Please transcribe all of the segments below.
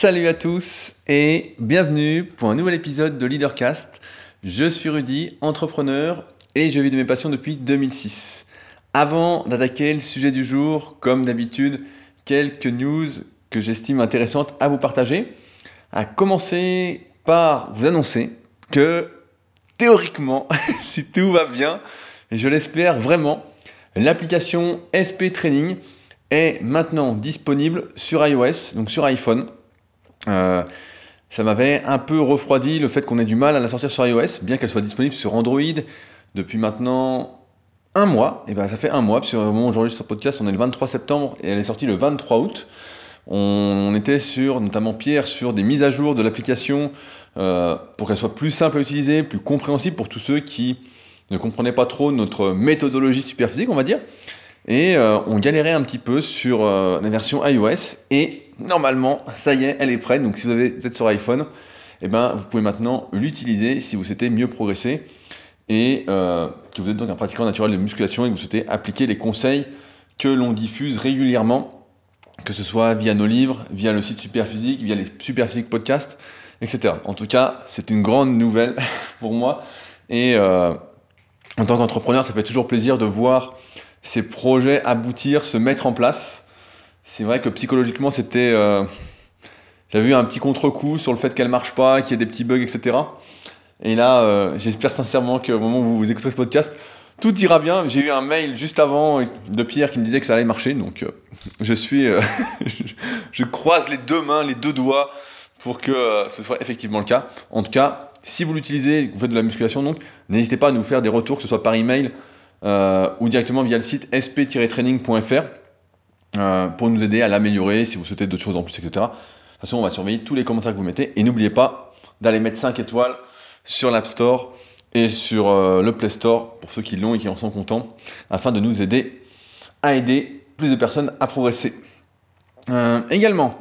Salut à tous et bienvenue pour un nouvel épisode de Leadercast. Je suis Rudy, entrepreneur et je vis de mes passions depuis 2006. Avant d'attaquer le sujet du jour, comme d'habitude, quelques news que j'estime intéressantes à vous partager. À commencer par vous annoncer que théoriquement, si tout va bien, et je l'espère vraiment, l'application SP Training est maintenant disponible sur iOS, donc sur iPhone. Euh, ça m'avait un peu refroidi le fait qu'on ait du mal à la sortir sur iOS, bien qu'elle soit disponible sur Android depuis maintenant un mois. Et ben ça fait un mois, parce qu'au moment où j'enregistre ce podcast, on est le 23 septembre et elle est sortie le 23 août. On, était sur, notamment Pierre, sur des mises à jour de l'application euh, pour qu'elle soit plus simple à utiliser, plus compréhensible pour tous ceux qui ne comprenaient pas trop notre méthodologie super physique, on va dire. Et euh, on galérait un petit peu sur euh, la version iOS. Et normalement, ça y est, elle est prête. Donc si vous, êtes sur iPhone, eh ben, vous pouvez maintenant l'utiliser si vous souhaitez mieux progresser. Et euh, que vous êtes donc un pratiquant naturel de musculation et que vous souhaitez appliquer les conseils que l'on diffuse régulièrement, que ce soit via nos livres, via le site Superphysique, via les Superphysique Podcasts, etc. En tout cas, c'est une grande nouvelle pour moi. Et en tant qu'entrepreneur, ça fait toujours plaisir de voir ces projets aboutir, se mettre en place. C'est vrai que psychologiquement, c'était. Euh, j'avais eu un petit contre-coup sur le fait qu'elle marche pas, qu'il y ait des petits bugs, etc. Et là, euh, j'espère sincèrement qu'au moment où vous écoutez ce podcast, tout ira bien. J'ai eu un mail juste avant de Pierre qui me disait que ça allait marcher, donc euh, je suis, je, croise les deux mains, les deux doigts pour que ce soit effectivement le cas. En tout cas, si vous l'utilisez, vous faites de la musculation, donc n'hésitez pas à nous faire des retours, que ce soit par email euh, ou directement via le site sp-training.fr euh, pour nous aider à l'améliorer si vous souhaitez d'autres choses en plus, etc. De toute façon, on va surveiller tous les commentaires que vous mettez et n'oubliez pas d'aller mettre 5 étoiles sur l'App Store et sur euh, le Play Store pour ceux qui l'ont et qui en sont contents afin de nous aider à aider plus de personnes à progresser. également,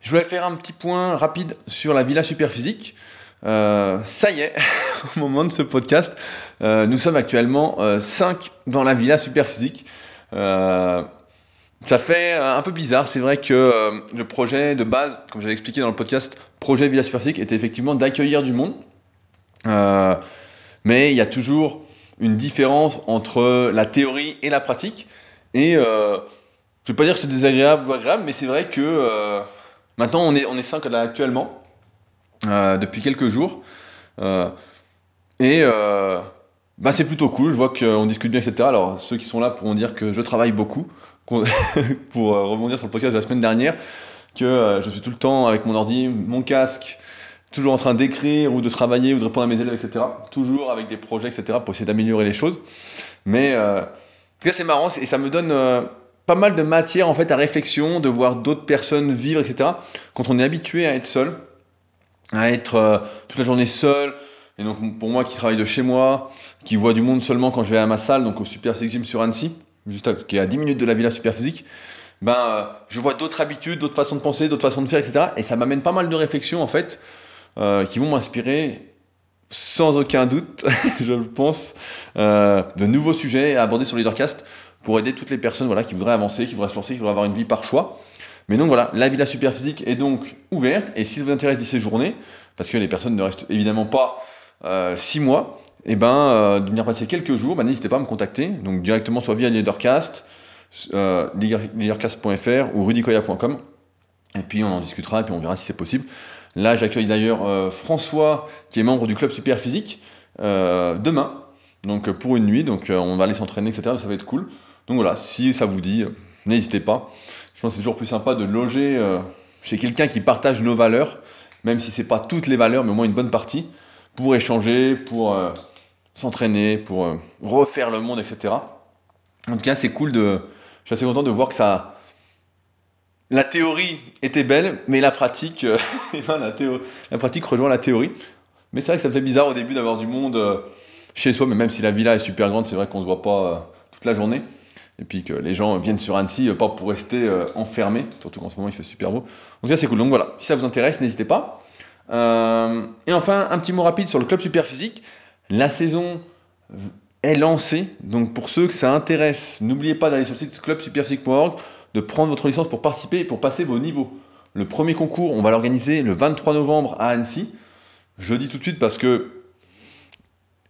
je voulais faire un petit point rapide sur la Villa Superphysique. Euh, ça y est, au moment de ce podcast, euh, nous sommes actuellement 5 euh, dans la villa super physique. ça fait un peu bizarre, c'est vrai que le projet de base, comme j'avais expliqué dans le podcast, projet Villa super physique était effectivement d'accueillir du monde. mais il y a toujours une différence entre la théorie et la pratique. Et je ne vais pas dire que c'est désagréable ou agréable, mais c'est vrai que maintenant on est, on est 5 là actuellement. Euh, depuis quelques jours. Euh, et euh, bah, c'est plutôt cool, je vois qu'on discute bien, etc. Alors ceux qui sont là pourront dire que je travaille beaucoup, pour rebondir sur le podcast de la semaine dernière, que je suis tout le temps avec mon ordi, mon casque, toujours en train d'écrire ou de travailler ou de répondre à mes élèves, etc. Toujours avec des projets, etc. pour essayer d'améliorer les choses. Mais cas, c'est marrant et ça me donne pas mal de matière en fait à réflexion, de voir d'autres personnes vivre, etc. Quand on est habitué à être seul, à être euh, toute la journée seul. Et donc pour moi qui travaille de chez moi, qui voit du monde seulement quand je vais à ma salle, donc au Super Gym sur Annecy, juste qui est à 10 minutes de la villa Super Physique, ben, euh, je vois d'autres habitudes, d'autres façons de penser, d'autres façons de faire, etc. Et ça m'amène pas mal de réflexions en fait, euh, qui vont m'inspirer sans aucun doute, je pense, de nouveaux sujets à aborder sur Leadercast pour aider toutes les personnes voilà, qui voudraient avancer, qui voudraient se lancer, qui voudraient avoir une vie par choix. Mais donc voilà, la Villa Superphysique est donc ouverte, et si ça vous intéresse d'ici séjourner, parce que les personnes ne restent évidemment pas 6 euh, mois, et eh ben euh, de venir passer quelques jours, ben, n'hésitez pas à me contacter, donc directement soit via Leadercast, euh, leadercast.fr ou rudicoya.com, et puis on en discutera, et puis on verra si c'est possible. Là, j'accueille d'ailleurs François, qui est membre du club Superphysique, demain, donc pour une nuit, donc on va aller s'entraîner, etc. Ça va être cool. Donc voilà, si ça vous dit, n'hésitez pas. Je pense que c'est toujours plus sympa de loger euh, chez quelqu'un qui partage nos valeurs, même si c'est pas toutes les valeurs, mais au moins une bonne partie, pour échanger, pour euh, s'entraîner, pour euh, refaire le monde, etc. En tout cas, c'est cool de. Je suis assez content de voir que ça. La théorie était belle, mais la pratique, ben, la, la, pratique rejoint la théorie. Mais c'est vrai que ça me fait bizarre au début d'avoir du monde chez soi, mais même si la villa est super grande, c'est vrai qu'on ne se voit pas toute la journée et puis que les gens viennent sur Annecy, euh, pas pour rester euh, enfermés, surtout qu'en ce moment il fait super beau. En tout cas, c'est cool. Donc voilà, si ça vous intéresse, n'hésitez pas. Euh, et enfin, un petit mot rapide sur le club super physique. La saison est lancée, donc pour ceux que ça intéresse, n'oubliez pas d'aller sur le site clubsuperphysique.org, de prendre votre licence pour participer et pour passer vos niveaux. Le premier concours, on va l'organiser le 23 novembre à Annecy. Je dis tout de suite parce que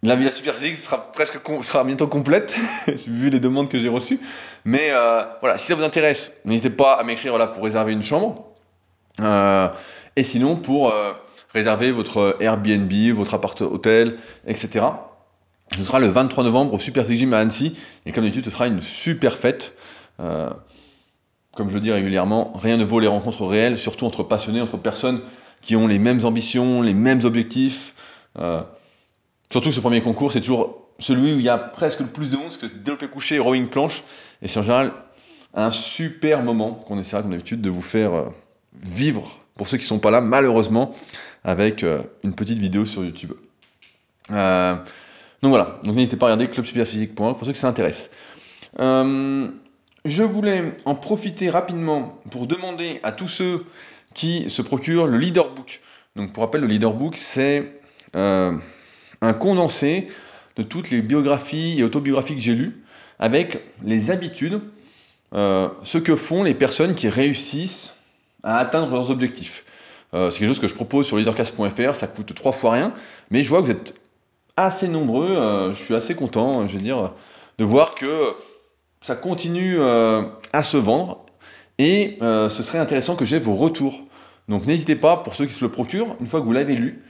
la Villa Super Physique sera presque sera bientôt complète, vu les demandes que j'ai reçues. Mais euh, voilà, si ça vous intéresse, n'hésitez pas à m'écrire pour réserver une chambre. Euh, et sinon, pour euh, réserver votre Airbnb, votre appart-hôtel, etc. Ce sera le 23 novembre au Super Gym à Annecy. Et comme d'habitude, ce sera une super fête. comme je le dis régulièrement, rien ne vaut les rencontres réelles, surtout entre passionnés, entre personnes qui ont les mêmes ambitions, les mêmes objectifs. Surtout que ce premier concours, c'est toujours celui où il y a presque le plus de monde, parce que développé couché, rowing planche, et c'est en général un super moment qu'on essaiera comme d'habitude de vous faire euh, vivre, pour ceux qui ne sont pas là, malheureusement, avec euh, une petite vidéo sur YouTube. Euh, donc voilà, n'hésitez pas à regarder clubsuperphysique.org pour ceux qui s'intéressent. je voulais en profiter rapidement pour demander à tous ceux qui se procurent le leaderbook. Donc pour rappel, le leaderbook, c'est un condensé de toutes les biographies et autobiographies que j'ai lues, avec les habitudes, euh, ce que font les personnes qui réussissent à atteindre leurs objectifs. Euh, c'est quelque chose que je propose sur leadercast.fr, ça coûte trois fois rien, mais je vois que vous êtes assez nombreux, euh, je suis assez content, je veux dire, de voir que ça continue à se vendre, et ce serait intéressant que j'ai vos retours. Donc n'hésitez pas, pour ceux qui se le procurent, une fois que vous l'avez lu,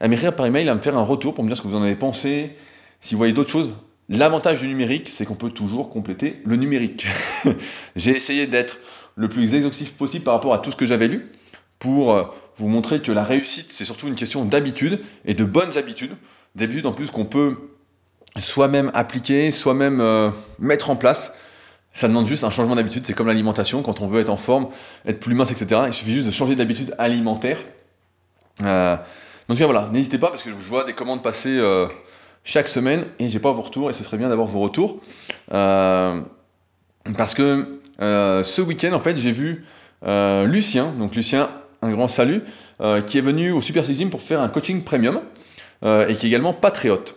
à m'écrire par email, à me faire un retour pour me dire ce que vous en avez pensé, si vous voyez d'autres choses. L'avantage du numérique, c'est qu'on peut toujours compléter le numérique. J'ai essayé d'être le plus exhaustif possible par rapport à tout ce que j'avais lu pour euh, vous montrer que la réussite, c'est surtout une question d'habitude et de bonnes habitudes. D'habitudes en plus qu'on peut soi-même appliquer, soi-même euh, mettre en place. Ça demande juste un changement d'habitude, c'est comme l'alimentation, quand on veut être en forme, être plus mince, etc. Il suffit juste de changer d'habitude alimentaire. Euh, donc voilà, n'hésitez pas parce que je vois des commandes passer euh, chaque semaine et j'ai pas vos retours et ce serait bien d'avoir vos retours. Euh, parce que euh, ce week-end, en fait, j'ai vu Lucien, donc Lucien, un grand salut, qui est venu au Super Six pour faire un coaching premium et qui est également patriote.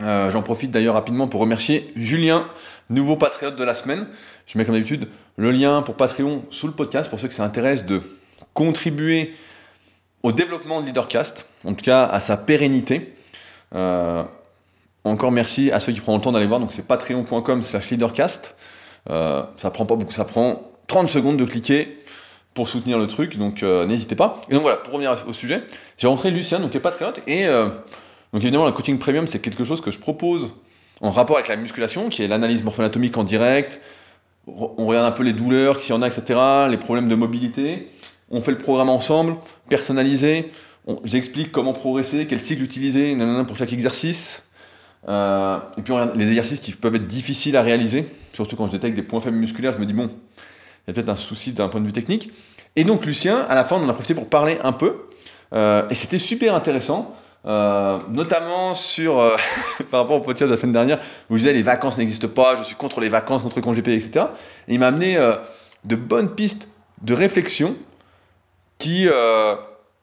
J'en profite d'ailleurs rapidement pour remercier Julien, nouveau patriote de la semaine. Je mets comme d'habitude le lien pour Patreon sous le podcast pour ceux que ça intéresse de contribuer au développement de Leadercast, en tout cas à sa pérennité. Euh, encore merci à ceux qui prennent le temps d'aller voir, donc c'est patreon.com slash leadercast. Euh, ça prend pas beaucoup, ça prend 30 secondes de cliquer pour soutenir le truc, donc euh, n'hésitez pas. Et donc voilà, pour revenir au sujet, j'ai rentré Lucien, donc qui est patriote, et donc évidemment le coaching premium c'est quelque chose que je propose en rapport avec la musculation, qui est l'analyse morpho-anatomique en direct, on regarde un peu les douleurs, s'il y en a, etc., les problèmes de mobilité, on fait le programme ensemble, personnalisé, j'explique comment progresser, quel cycle utiliser pour chaque exercice. Euh, et puis on regarde les exercices qui peuvent être difficiles à réaliser, surtout quand je détecte des points faibles musculaires, je me dis bon, il y a peut-être un souci d'un point de vue technique. Et donc Lucien, à la fin, on en a profité pour parler un peu, euh, et c'était super intéressant. Euh, notamment sur par rapport au podcast de la semaine dernière où je disais les vacances n'existent pas, je suis contre les vacances, contre le congé etc. Et il m'a amené de bonnes pistes de réflexion qui euh,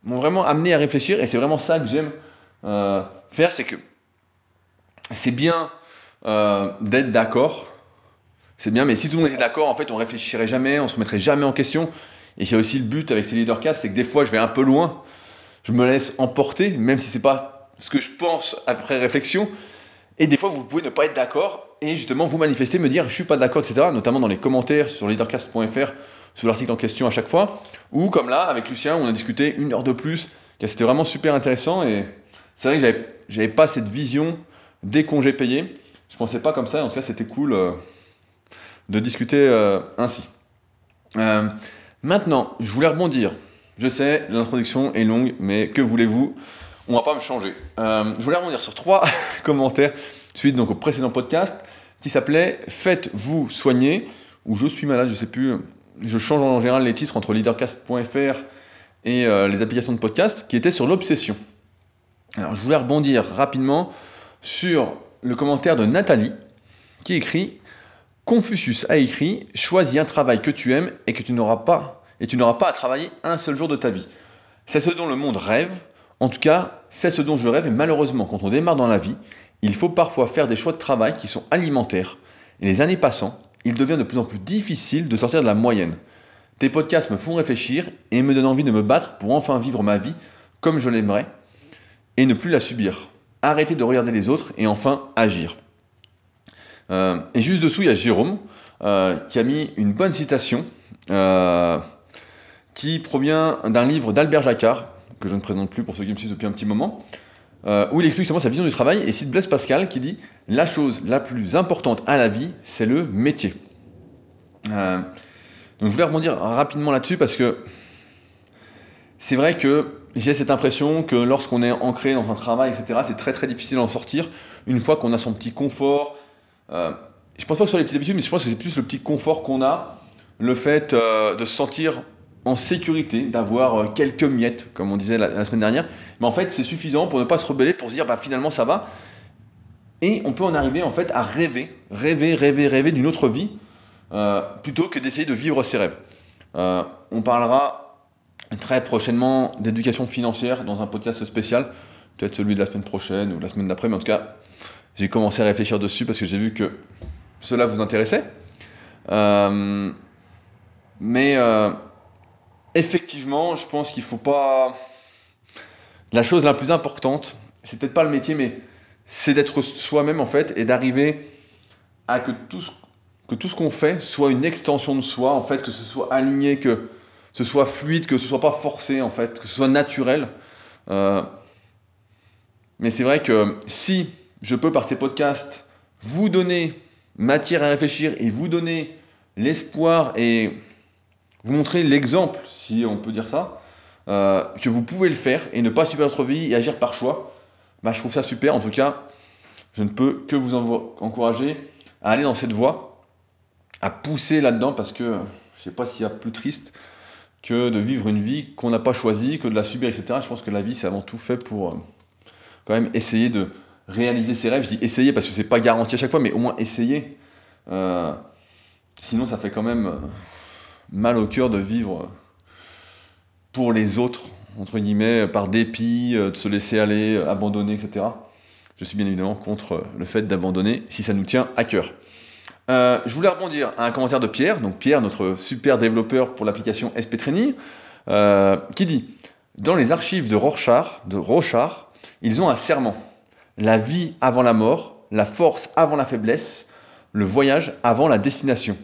m'ont vraiment amené à réfléchir, et c'est vraiment ça que j'aime euh, faire, c'est que c'est bien euh, d'être d'accord, c'est bien, mais si tout le monde était d'accord, en fait, on réfléchirait jamais, on se mettrait jamais en question, et c'est aussi le but avec ces leadercasts, c'est que des fois, je vais un peu loin, je me laisse emporter, même si c'est pas ce que je pense après réflexion, et des fois, vous pouvez ne pas être d'accord, et justement, vous manifester, me dire, je suis pas d'accord, etc., notamment dans les commentaires sur leadercast.fr, sur l'article en question à chaque fois, ou comme là, avec Lucien, on a discuté une heure de plus, c'était vraiment super intéressant, et c'est vrai que j'avais, pas cette vision des congés payés, je pensais pas comme ça, en tout cas c'était cool euh, de discuter euh, ainsi. Euh, maintenant, je voulais rebondir, je sais, l'introduction est longue, mais que voulez-vous? On va pas me changer. je voulais rebondir sur trois commentaires suite donc au précédent podcast qui s'appelait Faites-vous soigner ou Je suis malade, je sais plus je change en général les titres entre leadercast.fr et euh, les applications de podcast, qui étaient sur l'obsession. Alors je voulais rebondir rapidement sur le commentaire de Nathalie, qui écrit Confucius a écrit Choisis un travail que tu aimes et que tu n'auras pas, et tu n'auras pas à travailler un seul jour de ta vie. C'est ce dont le monde rêve, en tout cas, c'est ce dont je rêve, et malheureusement, quand on démarre dans la vie, il faut parfois faire des choix de travail qui sont alimentaires. Et les années passant, il devient de plus en plus difficile de sortir de la moyenne. Tes podcasts me font réfléchir et me donnent envie de me battre pour enfin vivre ma vie comme je l'aimerais et ne plus la subir. Arrêter de regarder les autres et enfin agir. Euh, et juste dessous, il y a Jérôme euh, qui a mis une bonne citation euh, qui provient d'un livre d'Albert Jacquard, que je ne présente plus pour ceux qui me suivent depuis un petit moment, où il explique justement sa vision du travail et cite Blaise Pascal qui dit La chose la plus importante à la vie, c'est le métier. donc je voulais rebondir rapidement là-dessus parce que c'est vrai que j'ai cette impression que lorsqu'on est ancré dans un travail, etc., c'est très très difficile d'en sortir une fois qu'on a son petit confort, euh, je pense pas que ce soit les petites habitudes, mais je pense que c'est plus le petit confort qu'on a, le fait euh, de se sentir en sécurité, d'avoir euh, quelques miettes, comme on disait la, semaine dernière. Mais en fait, c'est suffisant pour ne pas se rebeller, pour se dire bah, finalement ça va. Et on peut en arriver en fait à rêver, rêver, rêver, rêver d'une autre vie, plutôt que d'essayer de vivre ses rêves. on parlera très prochainement d'éducation financière dans un podcast spécial, peut-être celui de la semaine prochaine ou la semaine d'après, mais en tout cas, j'ai commencé à réfléchir dessus parce que j'ai vu que cela vous intéressait. Euh, mais euh, effectivement, je pense qu'il ne faut pas. La chose la plus importante, c'est peut-être pas le métier, mais c'est d'être soi-même en fait et d'arriver à que tout ce, qu'on fait soit une extension de soi, en fait, que ce soit aligné, que ce soit fluide, que ce soit pas forcé en fait, que ce soit naturel. Euh, mais c'est vrai que si je peux par ces podcasts vous donner matière à réfléchir et vous donner l'espoir et vous montrer l'exemple, si on peut dire ça, euh, que vous pouvez le faire et ne pas subir votre vie et agir par choix, bah, je trouve ça super. En tout cas, je ne peux que vous encourager à aller dans cette voie, à pousser là-dedans parce que je ne sais pas s'il y a plus triste que de vivre une vie qu'on n'a pas choisie, que de la subir, etc. Je pense que la vie, c'est avant tout fait pour euh, quand même essayer de, réaliser ses rêves. Je dis essayer parce que c'est pas garanti à chaque fois, mais au moins essayer. Euh, sinon, ça fait quand même mal au cœur de vivre pour les autres, entre guillemets, par dépit, euh, de se laisser aller, abandonner, etc. Je suis bien évidemment contre le fait d'abandonner si ça nous tient à cœur. je voulais rebondir à un commentaire de Pierre, donc Pierre, notre super développeur pour l'application SP Training, qui dit Dans les archives de de Rochard, ils ont un serment la vie avant la mort, la force avant la faiblesse, le voyage avant la destination.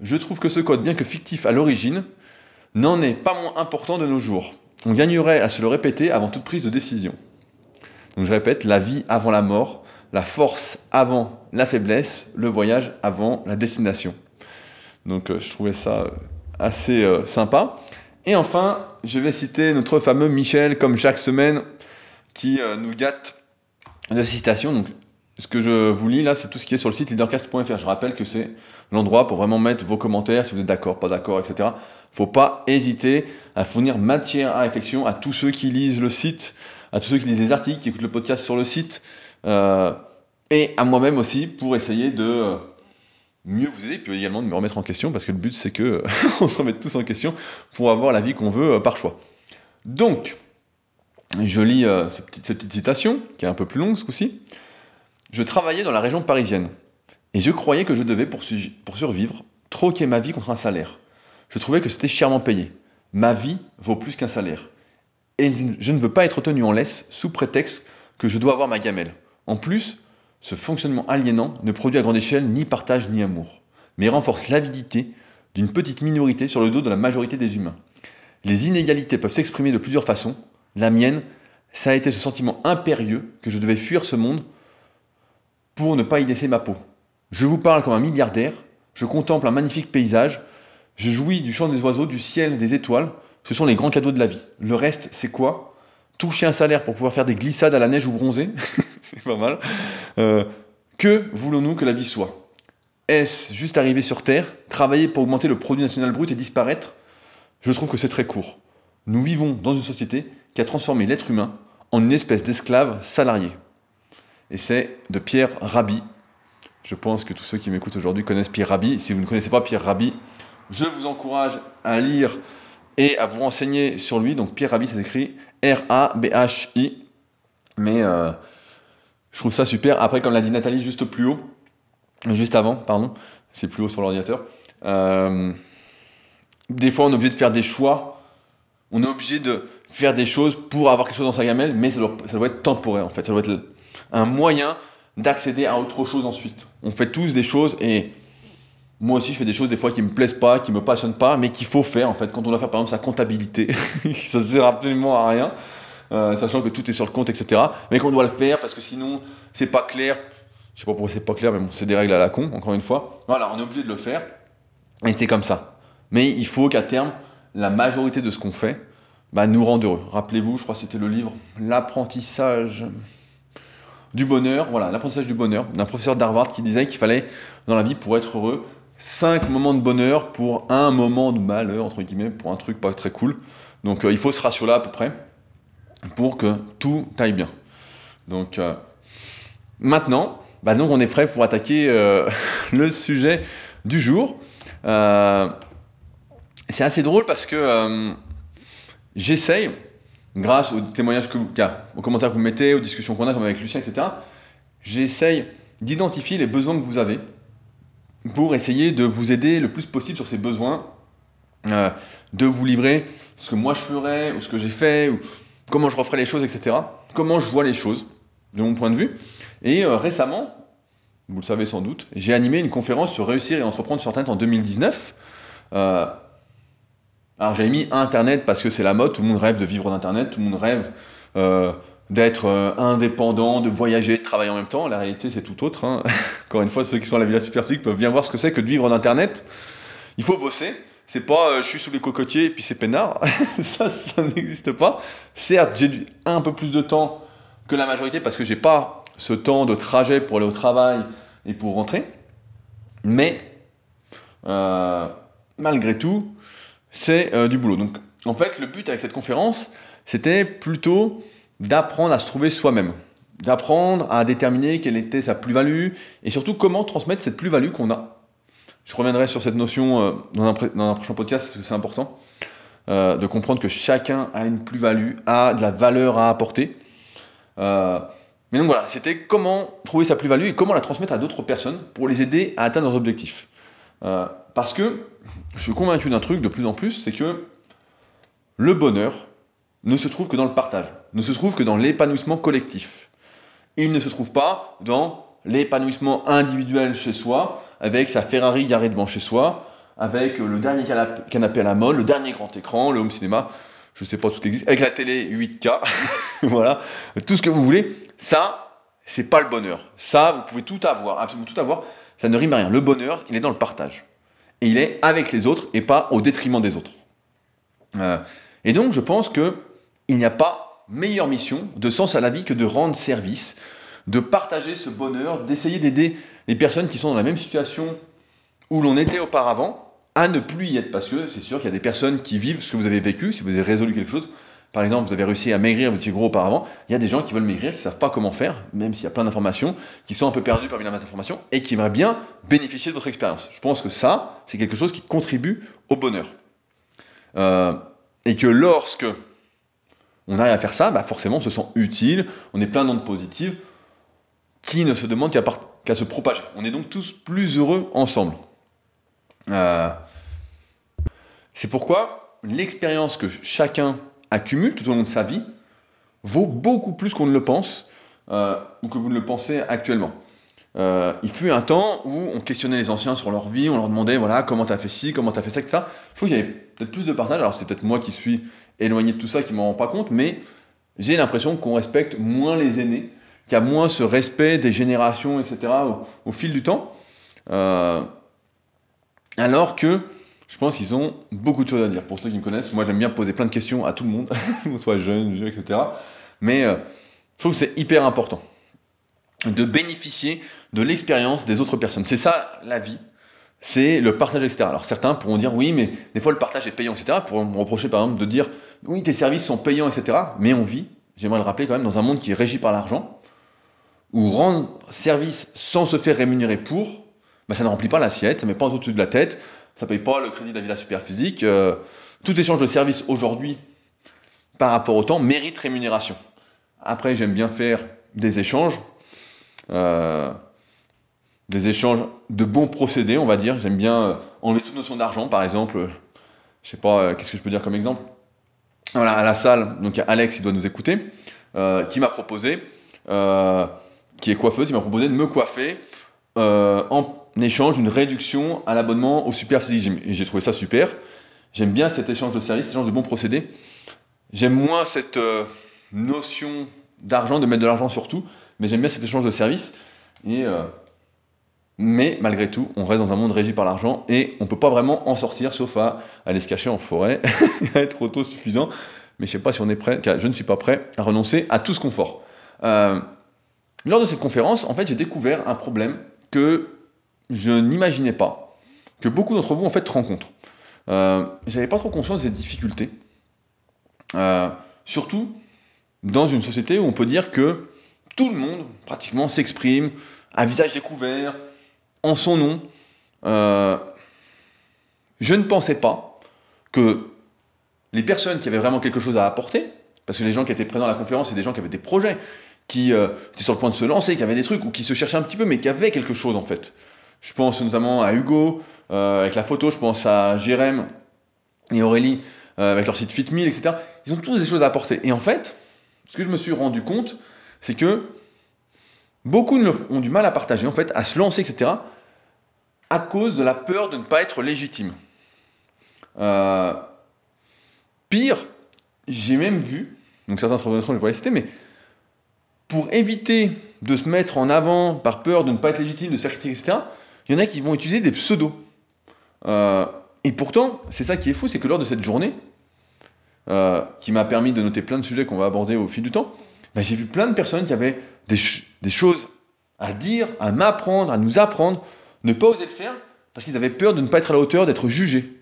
Je trouve que ce code, bien que fictif à l'origine, n'en est pas moins important de nos jours. On gagnerait à se le répéter avant toute prise de décision. Donc je répète, la vie avant la mort, la force avant la faiblesse, le voyage avant la destination. Donc euh, je trouvais ça euh, assez euh, sympa. Et enfin, je vais citer notre fameux Michel, comme chaque semaine, qui nous gâte de citations. Donc, ce que je vous lis là, c'est tout ce qui est sur le site leadercast.fr. Je rappelle que c'est l'endroit pour vraiment mettre vos commentaires, si vous êtes d'accord, pas d'accord, etc. Faut pas hésiter à fournir matière à réflexion à tous ceux qui lisent le site, à tous ceux qui lisent les articles, qui écoutent le podcast sur le site, euh, et à moi-même aussi pour essayer de euh, mieux vous aider, puis également de me remettre en question, parce que le but c'est que on se remette tous en question pour avoir la vie qu'on veut euh, par choix. Donc, je lis cette, petite, citation, qui est un peu plus longue ce coup-ci. Je travaillais dans la région parisienne, et je croyais que je devais, pour, survivre, troquer ma vie contre un salaire. Je trouvais que c'était chèrement payé. Ma vie vaut plus qu'un salaire. Et je ne veux pas être tenu en laisse sous prétexte que je dois avoir ma gamelle. En plus, ce fonctionnement aliénant ne produit à grande échelle ni partage ni amour, mais renforce l'avidité d'une petite minorité sur le dos de la majorité des humains. Les inégalités peuvent s'exprimer de plusieurs façons, la mienne, ça a été ce sentiment impérieux que je devais fuir ce monde pour ne pas y laisser ma peau. Je vous parle comme un milliardaire, je contemple un magnifique paysage, je jouis du chant des oiseaux, du ciel, des étoiles. Ce sont les grands cadeaux de la vie. Le reste, c'est quoi? Toucher un salaire pour pouvoir faire des glissades à la neige ou bronzer, c'est pas mal. Euh, que voulons-nous que la vie soit? Est-ce juste arriver sur Terre, travailler pour augmenter le produit national brut et disparaître? Je trouve que c'est très court. Nous vivons dans une société qui a transformé l'être humain en une espèce d'esclave salarié. Et c'est de Pierre Rabhi. Je pense que tous ceux qui m'écoutent aujourd'hui connaissent Pierre Rabhi. Si vous ne connaissez pas Pierre Rabhi, je vous encourage à lire et à vous renseigner sur lui. Donc Pierre Rabhi, c'est écrit R-A-B-H-I. Mais euh, je trouve ça super. Après, comme l'a dit Nathalie juste plus haut, juste avant, pardon, c'est plus haut sur l'ordinateur. Euh, des fois, on est obligé de faire des choix. On est obligé de faire des choses pour avoir quelque chose dans sa gamelle, mais ça doit, être temporaire en fait. Ça doit être un moyen d'accéder à autre chose ensuite. On fait tous des choses et moi aussi je fais des choses des fois qui me plaisent pas, qui me passionnent pas, mais qu'il faut faire en fait. Quand on doit faire par exemple sa comptabilité, ça sert absolument à rien, euh, sachant que tout est sur le compte, etc. Mais qu'on doit le faire parce que sinon c'est pas clair. Je sais pas pourquoi c'est pas clair, mais bon, c'est des règles à la con, encore une fois. Voilà, on est obligé de le faire et c'est comme ça. Mais il faut qu'à terme, la majorité de ce qu'on fait bah, nous rende heureux. Rappelez-vous, je crois que c'était le livre L'apprentissage du bonheur, voilà, l'apprentissage du bonheur, d'un professeur d'Harvard qui disait qu'il fallait, dans la vie, pour être heureux, 5 moments de bonheur pour un moment de malheur, entre guillemets, pour un truc pas très cool. Donc euh, il faut ce ratio-là à peu près pour que tout aille bien. Donc euh, maintenant, bah, donc on est prêt pour attaquer euh, le sujet du jour. c'est assez drôle parce que j'essaye, grâce aux témoignages que vous, aux commentaires que vous mettez, aux discussions qu'on a comme avec Lucien, etc., j'essaye d'identifier les besoins que vous avez pour essayer de vous aider le plus possible sur ces besoins, euh, de vous livrer ce que moi je ferais, ou ce que j'ai fait, ou comment je referais les choses, etc. Comment je vois les choses, de mon point de vue. Et euh, récemment, vous le savez sans doute, j'ai animé une conférence sur réussir et entreprendre sur Internet en 2019. Euh, alors j'avais mis Internet parce que c'est la mode, tout le monde rêve de vivre d'Internet, tout le monde rêve euh, d'être euh, indépendant, de voyager, de travailler en même temps. La réalité c'est tout autre. Hein. Encore une fois, ceux qui sont à la Villa Superphysique peuvent bien voir ce que c'est que de vivre d'Internet. Il faut bosser. C'est pas euh, je suis sous les cocotiers et puis c'est peinard. ça, ça n'existe pas. Certes, j'ai un peu plus de temps que la majorité parce que j'ai pas ce temps de trajet pour aller au travail et pour rentrer. Mais malgré tout, c'est euh, du boulot. Donc en fait, le but avec cette conférence, c'était plutôt d'apprendre à se trouver soi-même, d'apprendre à déterminer quelle était sa plus-value et surtout comment transmettre cette plus-value qu'on a. Je reviendrai sur cette notion euh, dans, un prochain podcast parce que c'est important euh, de comprendre que chacun a une plus-value, a de la valeur à apporter. mais donc voilà, c'était comment trouver sa plus-value et comment la transmettre à d'autres personnes pour les aider à atteindre leurs objectifs. Parce que je suis convaincu d'un truc de plus en plus, c'est que le bonheur ne se trouve que dans le partage, ne se trouve que dans l'épanouissement collectif. Il ne se trouve pas dans l'épanouissement individuel chez soi, avec sa Ferrari garée devant chez soi, avec le dernier canapé à la mode, le dernier grand écran, le home cinéma, je ne sais pas tout ce qui existe, avec la télé 8K, voilà, tout ce que vous voulez. Ça, c'est pas le bonheur. Ça, vous pouvez tout avoir, absolument tout avoir. Ça ne rime à rien. Le bonheur, il est dans le partage il est avec les autres et pas au détriment des autres. Euh, et donc je pense que il n'y a pas meilleure mission de sens à la vie que de rendre service, de partager ce bonheur, d'essayer d'aider les personnes qui sont dans la même situation où l'on était auparavant à ne plus y être parce que c'est sûr qu'il y a des personnes qui vivent ce que vous avez vécu, si vous avez résolu quelque chose, par exemple, vous avez réussi à maigrir, vous étiez gros auparavant, il y a des gens qui veulent maigrir, qui ne savent pas comment faire, même s'il y a plein d'informations, qui sont un peu perdus parmi la masse d'informations, et qui aimeraient bien bénéficier de votre expérience. Je pense que ça, c'est quelque chose qui contribue au bonheur. Euh, et que lorsque on arrive à faire ça, bah forcément on se sent utile, on est plein d'ondes positives, qui ne se demandent qu'à se propager. On est donc tous plus heureux ensemble. Euh, c'est pourquoi l'expérience que chacun accumule tout au long de sa vie vaut beaucoup plus qu'on ne le pense euh, ou que vous ne le pensez actuellement. Euh, il fut un temps où on questionnait les anciens sur leur vie, on leur demandait voilà comment t'as fait ci, comment t'as fait ça, etc. Je trouve qu'il y avait peut-être plus de partage. Alors c'est peut-être moi qui suis éloigné de tout ça qui m'en rend pas compte, mais j'ai l'impression qu'on respecte moins les aînés, qu'il y a moins ce respect des générations, etc. au, fil du temps. Euh, alors que je pense qu'ils ont beaucoup de choses à dire. Pour ceux qui me connaissent, moi j'aime bien poser plein de questions à tout le monde, soit jeune, vieux, etc. Mais euh, je trouve que c'est hyper important de bénéficier de l'expérience des autres personnes. C'est ça la vie, c'est le partage, etc. Alors certains pourront dire oui, mais des fois le partage est payant, etc. Pour me reprocher par exemple de dire oui, tes services sont payants, etc. Mais on vit, j'aimerais le rappeler quand même, dans un monde qui est régi par l'argent, où rendre service sans se faire rémunérer pour, bah, ça ne remplit pas l'assiette, ça ne met pas au-dessus de la tête, ça paye pas le crédit de la Villa Superphysique. Euh, tout échange de service aujourd'hui par rapport au temps mérite rémunération. Après, j'aime bien faire des échanges, euh, des échanges de bons procédés, on va dire. J'aime bien euh, enlever toute notion d'argent, par exemple. je sais pas, euh, qu'est-ce que je peux dire comme exemple? Voilà, à la salle, donc il y a Alex qui doit nous écouter, euh, qui m'a proposé, euh, qui est coiffeuse, qui m'a proposé de me coiffer euh, en échange d'une réduction à l'abonnement au Super Physique j'ai trouvé ça super. J'aime bien cet échange de services, cet échange de bons procédés. J'aime moins cette euh, notion d'argent, de mettre de l'argent sur tout, mais j'aime bien cet échange de services. Et, euh, mais malgré tout, on reste dans un monde régi par l'argent et on ne peut pas vraiment en sortir sauf à aller se cacher en forêt, à être autosuffisant. Mais je ne sais pas si on est prêt, car je ne suis pas prêt à renoncer à tout ce confort. Euh, lors de cette conférence, en fait, j'ai découvert un problème que je n'imaginais pas, que beaucoup d'entre vous en fait rencontrent. Euh, J'avais pas trop conscience de cette difficulté. Euh, surtout dans une société où on peut dire que tout le monde pratiquement s'exprime à visage découvert, en son nom. Euh, je ne pensais pas que les personnes qui avaient vraiment quelque chose à apporter, parce que les gens qui étaient présents à la conférence, c'est des gens qui avaient des projets, qui euh, étaient sur le point de se lancer, qui avaient des trucs, ou qui se cherchaient un petit peu, mais qui avaient quelque chose en fait. Je pense notamment à Hugo, euh, avec la photo, je pense à Jérém et Aurélie, euh, avec leur site FitMill, etc. Ils ont tous des choses à apporter. Et en fait, ce que je me suis rendu compte, c'est que beaucoup ont du mal à partager, en fait, à se lancer, etc., à cause de la peur de ne pas être légitime. Euh, pire, j'ai même vu, donc certains se reconnaîtront, je vais les citer, mais pour éviter de se mettre en avant par peur de ne pas être légitime, de se faire critiquer, etc., il y en a qui vont utiliser des pseudos. Euh, et pourtant, c'est ça qui est fou, c'est que lors de cette journée, euh, qui m'a permis de noter plein de sujets qu'on va aborder au fil du temps, bah, j'ai vu plein de personnes qui avaient des, des choses à dire, à m'apprendre, à nous apprendre, ne pas oser le faire, parce qu'ils avaient peur de ne pas être à la hauteur, d'être jugés.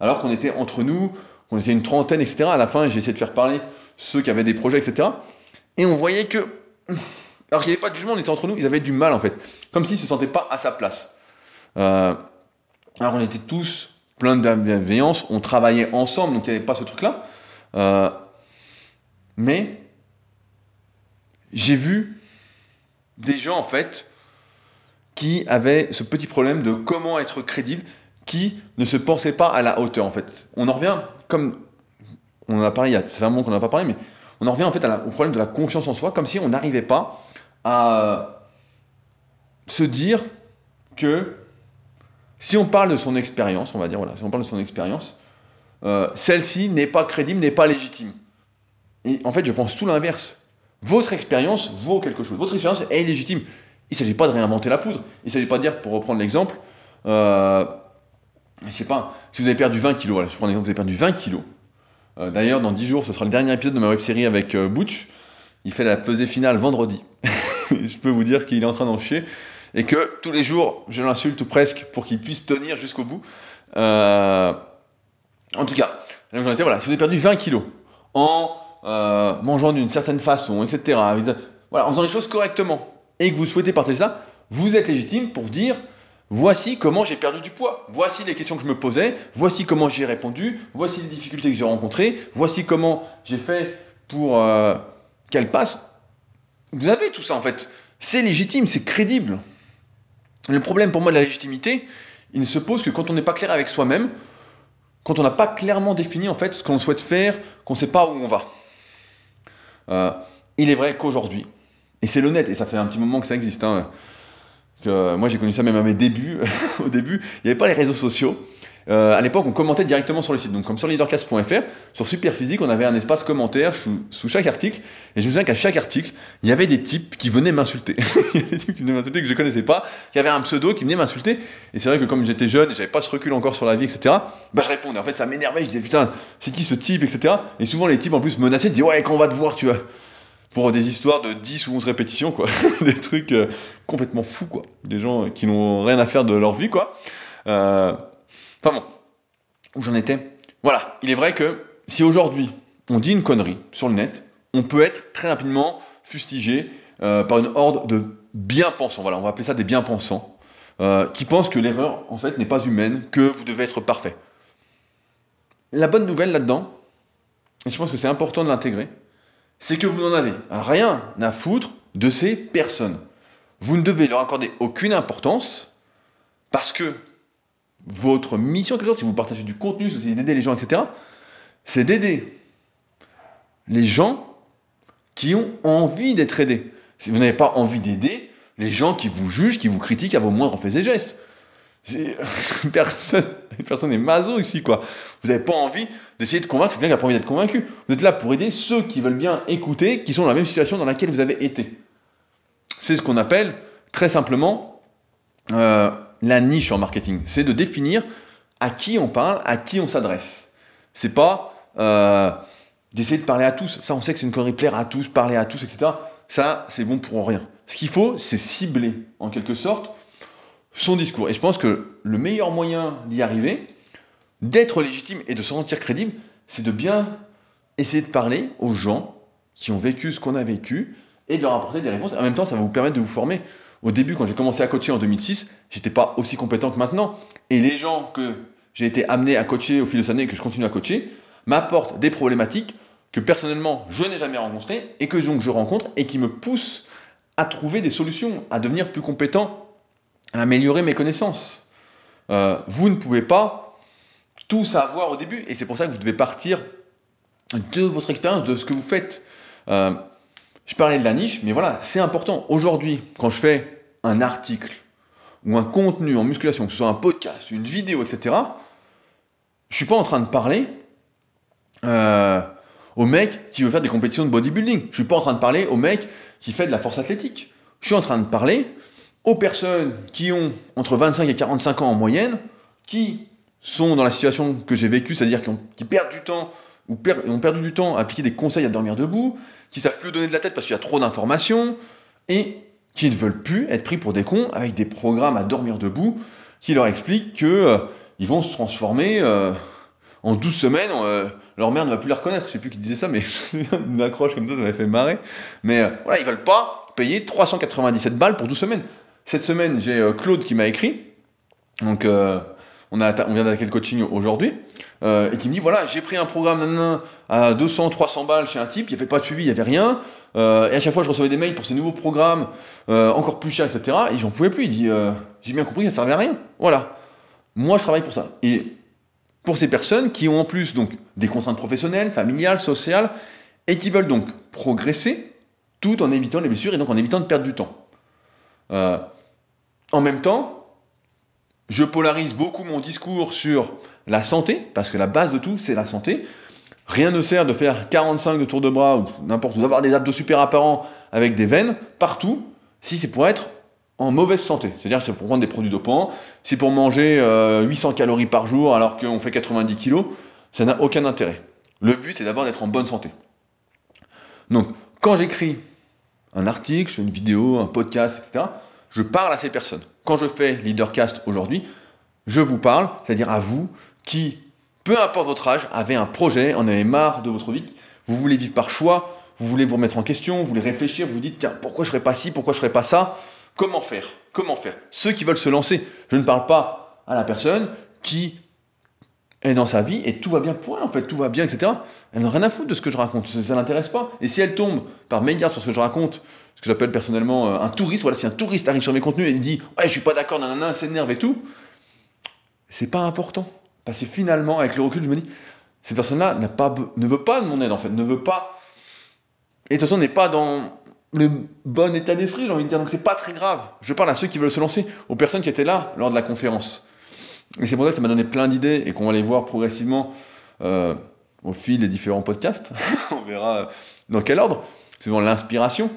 Alors qu'on était entre nous, qu'on était une trentaine, etc. À la fin, j'ai essayé de faire parler ceux qui avaient des projets, etc. Et on voyait que, alors qu'il n'y avait pas de jugement, on était entre nous, ils avaient du mal en fait. Comme s'ils ne se sentaient pas à sa place. Euh, alors on était tous plein de bienveillance, on travaillait ensemble, donc il n'y avait pas ce truc-là. Euh, mais j'ai vu des gens en fait qui avaient ce petit problème de comment être crédible, qui ne se pensaient pas à la hauteur en fait. On en revient comme on en a parlé, il y a, un moment qu'on n'en a pas parlé, mais on en revient en fait à la- au problème de la confiance en soi, comme si on n'arrivait pas à se dire que si on parle de son expérience, on va dire, voilà, si on parle de son expérience, euh, celle-ci n'est pas crédible, n'est pas légitime. Et en fait, je pense tout l'inverse. Votre expérience vaut quelque chose. Votre expérience est légitime. Il ne s'agit pas de réinventer la poudre. Il ne s'agit pas de dire, pour reprendre l'exemple, euh, je sais pas, si vous avez perdu 20 kilos, voilà, je prends l'exemple, vous avez perdu 20 kilos. Euh, D'ailleurs, dans 10 jours, ce sera le dernier épisode de ma web série avec euh, Butch. Il fait la pesée finale vendredi. je peux vous dire qu'il est en train d'en chier. Et que tous les jours, je l'insulte ou presque pour qu'il puisse tenir jusqu'au bout. Euh, en tout cas, j'en étais, voilà, si vous avez perdu 20 kilos en euh, mangeant d'une certaine façon, etc., voilà, en faisant les choses correctement, et que vous souhaitez partager ça, vous êtes légitime pour dire voici comment j'ai perdu du poids, voici les questions que je me posais, voici comment j'y ai répondu, voici les difficultés que j'ai rencontrées, voici comment j'ai fait pour euh, qu'elles passent. Vous avez tout ça en fait. C'est légitime, c'est crédible. Le problème pour moi de la légitimité, il ne se pose que quand on n'est pas clair avec soi-même, quand on n'a pas clairement défini en fait ce qu'on souhaite faire, qu'on ne sait pas où on va. Euh, il est vrai qu'aujourd'hui, et c'est l'honnête, et ça fait un petit moment que ça existe, hein, que moi j'ai connu ça même à mes débuts, au début, il n'y avait pas les réseaux sociaux. Euh, à l'époque, on commentait directement sur le site. Donc, comme sur leadercast.fr, sur Superphysique, on avait un espace commentaire sous, chaque article. Et je me souviens qu'à chaque article, il y avait des types qui venaient m'insulter. il y avait des types qui venaient m'insulter que je connaissais pas, qui avaient un pseudo qui venait m'insulter. Et c'est vrai que comme j'étais jeune et j'avais pas ce recul encore sur la vie, etc., bah je répondais. En fait, ça m'énervait. Je disais, putain, c'est qui ce type, etc. Et souvent, les types en plus menaçaient, disaient, ouais, quand on va te voir, tu vois. Pour des histoires de 10 ou 11 répétitions, quoi. des trucs euh, complètement fous, quoi. Des gens qui n'ont rien à faire de leur vie, quoi. Euh, Enfin bon, où j'en étais Voilà, il est vrai que si aujourd'hui on dit une connerie sur le net, on peut être très rapidement fustigé euh, par une horde de bien-pensants. Voilà, on va appeler ça des bien-pensants, euh, qui pensent que l'erreur en fait n'est pas humaine, que vous devez être parfait. La bonne nouvelle là-dedans, et je pense que c'est important de l'intégrer, c'est que vous n'en avez rien à foutre de ces personnes. Vous ne devez leur accorder aucune importance parce que votre mission, quelque chose, si vous partagez du contenu, si vous d'aider les gens, etc., c'est d'aider les gens qui ont envie d'être aidés. Si vous n'avez pas envie d'aider, les gens qui vous jugent, qui vous critiquent à vos moindres faits et gestes. Personne, personne n'est maso ici, quoi. Vous n'avez pas envie d'essayer de convaincre quelqu'un qui n'a pas envie d'être convaincu. Vous êtes là pour aider ceux qui veulent bien écouter, qui sont dans la même situation dans laquelle vous avez été. C'est ce qu'on appelle, très simplement, euh, la niche en marketing. C'est de définir à qui on parle, à qui on s'adresse. C'est pas euh, d'essayer de parler à tous. Ça, on sait que c'est une connerie, plaire à tous, parler à tous, etc. Ça, c'est bon pour rien. Ce qu'il faut, c'est cibler, en quelque sorte, son discours. Et je pense que le meilleur moyen d'y arriver, d'être légitime et de se sentir crédible, c'est de bien essayer de parler aux gens qui ont vécu ce qu'on a vécu et de leur apporter des réponses. En même temps, ça va vous permettre de vous former. Au début, quand j'ai commencé à coacher en 2006, j'étais pas aussi compétent que maintenant. Et les gens que j'ai été amené à coacher au fil de ces années et que je continue à coacher m'apportent des problématiques que personnellement je n'ai jamais rencontrées et que donc je rencontre et qui me poussent à trouver des solutions, à devenir plus compétent, à améliorer mes connaissances. Euh, vous ne pouvez pas tout savoir au début et c'est pour ça que vous devez partir de votre expérience, de ce que vous faites. Euh, je parlais de la niche, mais voilà, c'est important. Aujourd'hui, quand je fais un article ou un contenu en musculation, que ce soit un podcast, une vidéo, etc., je suis pas en train de parler euh, au mec qui veut faire des compétitions de bodybuilding. Je suis pas en train de parler au mec qui fait de la force athlétique. Je suis en train de parler aux personnes qui ont entre 25 et 45 ans en moyenne, qui sont dans la situation que j'ai vécue, c'est-à-dire qui, perdent du temps ou ont perdu du temps à appliquer des conseils à dormir debout, qui savent plus donner de la tête parce qu'il y a trop d'informations, et qui ne veulent plus être pris pour des cons avec des programmes à dormir debout qui leur expliquent qu'ils euh, vont se transformer euh, en 12 semaines, euh, leur mère ne va plus les reconnaître. Je sais plus qui disait ça, mais une accroche comme ça, ça m'avait fait marrer. Mais voilà, ils veulent pas payer 397 balles pour 12 semaines. Cette semaine, j'ai Claude qui m'a écrit. Donc, on, vient d'attaquer le coaching aujourd'hui. Euh, et qui me dit voilà, j'ai pris un programme à 200, 300 balles chez un type, il n'y avait pas de suivi, il n'y avait rien. Euh, et à chaque fois, je recevais des mails pour ces nouveaux programmes, euh, encore plus chers, etc. Et j'en pouvais plus. Il dit j'ai bien compris que ça servait à rien. Voilà. Moi, je travaille pour ça. Et pour ces personnes qui ont en plus donc des contraintes professionnelles, familiales, sociales, et qui veulent donc progresser tout en évitant les blessures et donc en évitant de perdre du temps. en même temps, je polarise beaucoup mon discours sur la santé, parce que la base de tout, c'est la santé. Rien ne sert de faire 45 de tour de bras ou n'importe où, d'avoir des abdos super apparents avec des veines partout, si c'est pour être en mauvaise santé. C'est-à-dire c'est pour prendre des produits dopants, c'est pour manger 800 euh, calories par jour alors qu'on fait 90 kilos, ça n'a aucun intérêt. Le but, c'est d'abord d'être en bonne santé. Donc, quand j'écris un article, une vidéo, un podcast, etc., je parle à ces personnes. Quand je fais Leadercast aujourd'hui, je vous parle, c'est-à-dire à vous qui, peu importe votre âge, avez un projet, en avez marre de votre vie, vous voulez vivre par choix, vous voulez vous remettre en question, vous voulez réfléchir, vous vous dites, tiens, pourquoi je ne ferais pas ci, pourquoi je ne ferais pas ça? Comment faire? Comment faire? Ceux qui veulent se lancer, je ne parle pas à la personne qui est dans sa vie et tout va bien pour elle, en fait, tout va bien, etc. Elle n'a rien à foutre de ce que je raconte, ça ne l'intéresse pas. Et si elle tombe par mégarde sur ce que je raconte, ce que j'appelle personnellement euh, un touriste, voilà, si un touriste arrive sur mes contenus et dit Ouais, je suis pas d'accord, nanana, s'énerve et tout, c'est pas important. Parce que finalement, avec le recul, je me dis Cette personne-là ne veut pas de mon aide, en fait, ne veut pas. Et de toute façon, n'est pas dans le bon état d'esprit, j'ai envie de dire. Donc c'est pas très grave. Je parle à ceux qui veulent se lancer, aux personnes qui étaient là lors de la conférence. Et c'est pour ça que ça m'a donné plein d'idées et qu'on va les voir progressivement euh, au fil des différents podcasts. On verra euh, dans quel ordre, suivant l'inspiration.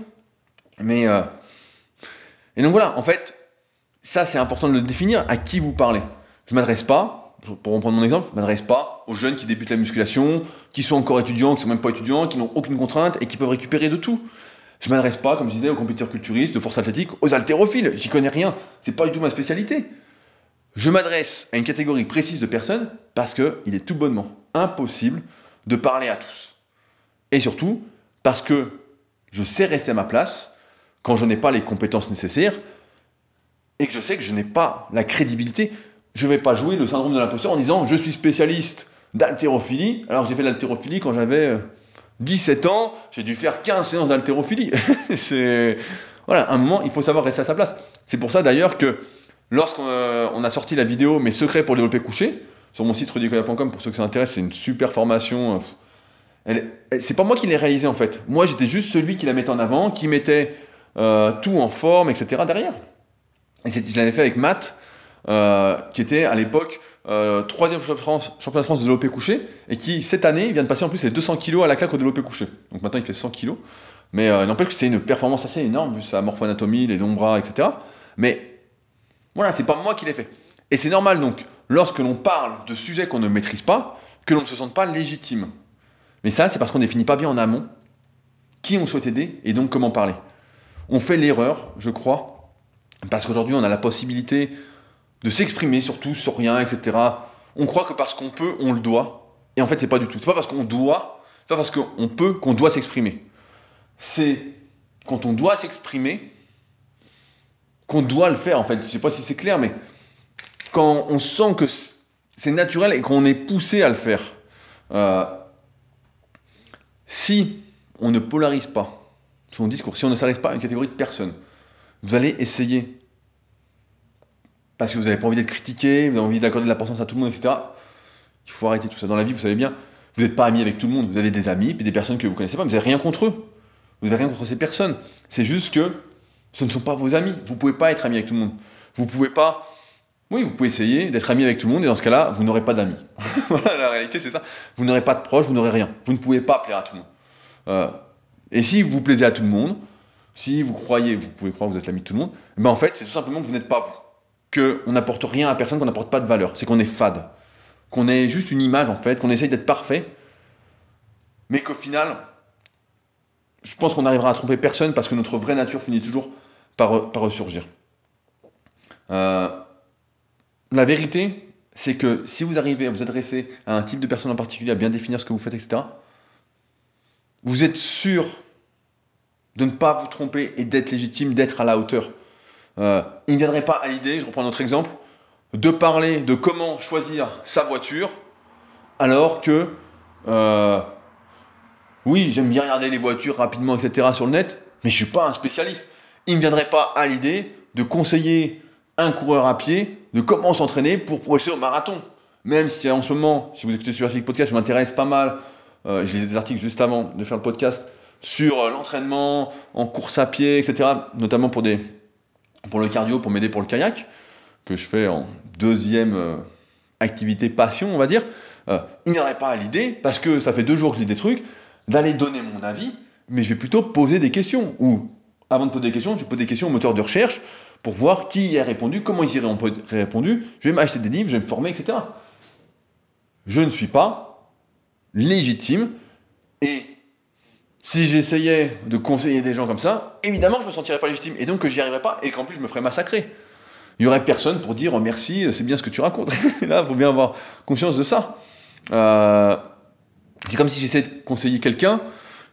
Mais. Euh, et donc voilà, en fait, ça c'est important de le définir à qui vous parlez. Je m'adresse pas, pour reprendre mon exemple, je m'adresse pas aux jeunes qui débutent la musculation, qui sont encore étudiants, qui sont même pas étudiants, qui n'ont aucune contrainte et qui peuvent récupérer de tout. Je m'adresse pas, comme je disais, aux compétiteurs culturistes, de force athlétique, aux haltérophiles. J'y connais rien. C'est pas du tout ma spécialité. Je m'adresse à une catégorie précise de personnes parce qu'il est tout bonnement impossible de parler à tous. Et surtout, parce que je sais rester à ma place quand je n'ai pas les compétences nécessaires et que je sais que je n'ai pas la crédibilité. Je ne vais pas jouer le syndrome de l'imposteur en disant je suis spécialiste d'haltérophilie, alors j'ai fait l'haltérophilie quand j'avais 17 euh, ans, j'ai dû faire 15 séances d'haltérophilie. voilà, un moment, il faut savoir rester à sa place. C'est pour ça d'ailleurs que lorsqu'on euh, a sorti la vidéo Mes secrets pour développer couché, sur mon site rudicoya.com, pour ceux que ça intéresse, c'est une super formation. euh, c'est pas moi qui l'ai réalisée en fait. Moi, j'étais juste celui qui la mettait en avant, qui mettait euh, tout en forme, etc. derrière. Et je l'avais fait avec Matt, qui était à l'époque troisième champion de France, de France de développé couché, et qui cette année vient de passer en plus les 200 kilos à la claque au développé couché. Donc maintenant il fait 100 kilos. Mais euh, n'empêche que c'est une performance assez énorme, vu sa morpho-anatomie, les longs bras, etc. Mais voilà, c'est pas moi qui l'ai fait. Et c'est normal donc, lorsque l'on parle de sujets qu'on ne maîtrise pas, que l'on ne se sente pas légitime. Mais ça, c'est parce qu'on définit pas bien en amont qui on souhaite aider et donc comment parler. On fait l'erreur, je crois, parce qu'aujourd'hui on a la possibilité de s'exprimer sur tout, sur rien, etc. On croit que parce qu'on peut, on le doit. Et en fait, c'est pas du tout. C'est pas parce qu'on doit, c'est pas parce qu'on peut qu'on doit s'exprimer. C'est quand on doit s'exprimer qu'on doit le faire, en fait. Je sais pas si c'est clair, mais quand on sent que c'est naturel et qu'on est poussé à le faire. Euh, si on ne polarise pas son discours, si on ne s'adresse pas à une catégorie de personnes, vous allez essayer parce que vous n'avez pas envie d'être critiqué, vous avez envie d'accorder de l'importance à tout le monde, etc. Il faut arrêter tout ça. Dans la vie, vous savez bien, vous n'êtes pas ami avec tout le monde. Vous avez des amis, puis des personnes que vous connaissez pas, mais vous n'avez rien contre eux. Vous n'avez rien contre ces personnes. C'est juste que ce ne sont pas vos amis. Vous pouvez pas être ami avec tout le monde. Vous pouvez pas. Oui, vous pouvez essayer d'être ami avec tout le monde, et dans ce cas-là, vous n'aurez pas d'amis. voilà, la réalité, c'est ça. Vous n'aurez pas de proches, vous n'aurez rien. Vous ne pouvez pas plaire à tout le monde. Euh, et si vous plaisez à tout le monde, si vous croyez, vous pouvez croire que vous êtes l'ami de tout le monde, ben en fait, c'est tout simplement que vous n'êtes pas vous qu'on n'apporte rien à personne, qu'on n'apporte pas de valeur. C'est qu'on est fade. Qu'on est juste une image, en fait, qu'on essaye d'être parfait. Mais qu'au final, je pense qu'on n'arrivera à tromper personne parce que notre vraie nature finit toujours par ressurgir. Euh, la vérité, c'est que si vous arrivez à vous adresser à un type de personne en particulier, à bien définir ce que vous faites, etc., vous êtes sûr de ne pas vous tromper et d'être légitime, d'être à la hauteur. Euh, il ne viendrait pas à l'idée, je reprends notre exemple, de parler de comment choisir sa voiture, alors que, euh, oui, j'aime bien regarder les voitures rapidement, etc. sur le net, mais je ne suis pas un spécialiste. Il ne viendrait pas à l'idée de conseiller un coureur à pied de comment s'entraîner pour progresser au marathon. Même si en ce moment, si vous écoutez Superphysique Podcast, je m'intéresse pas mal, euh, je lisais des articles juste avant de faire le podcast, sur euh, l'entraînement en course à pied, etc. Notamment pour le cardio, pour m'aider pour le kayak, que je fais en deuxième euh, activité passion, on va dire, il n'y aurait pas à l'idée, parce que ça fait deux jours que je lis des trucs, d'aller donner mon avis, mais je vais plutôt poser des questions. Ou, avant de poser des questions, je pose des questions au moteur de recherche pour voir qui y a répondu, comment ils y ont répondu, je vais m'acheter des livres, je vais me former, etc. Je ne suis pas légitime, et si j'essayais de conseiller des gens comme ça, évidemment, je me sentirais pas légitime et donc que j'y arriverais pas et qu'en plus je me ferais massacrer. Il y aurait personne pour dire oh, merci, c'est bien ce que tu racontes. Là, il faut bien avoir conscience de ça. Euh, c'est comme si j'essayais de conseiller quelqu'un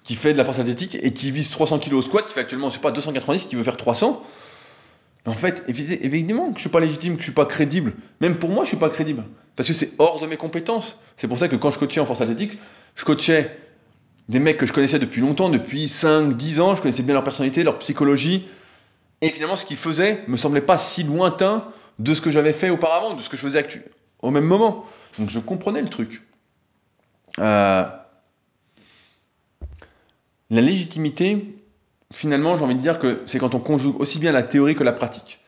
qui fait de la force athlétique et qui vise 300 kg au squat, qui fait actuellement, je sais pas, 290, qui veut faire 300. En fait, évidemment que je suis pas légitime, que je suis pas crédible. Même pour moi, je suis pas crédible. Parce que c'est hors de mes compétences. C'est pour ça que quand je coachais en force athlétique, je coachais des mecs que je connaissais depuis longtemps, depuis 5, 10 ans, je connaissais bien leur personnalité, leur psychologie. Et finalement, ce qu'ils faisaient me semblait pas si lointain de ce que j'avais fait auparavant, de ce que je faisais au même moment. Donc je comprenais le truc. Euh, La légitimité, finalement, j'ai envie de dire que c'est quand on conjugue aussi bien la théorie que la pratique.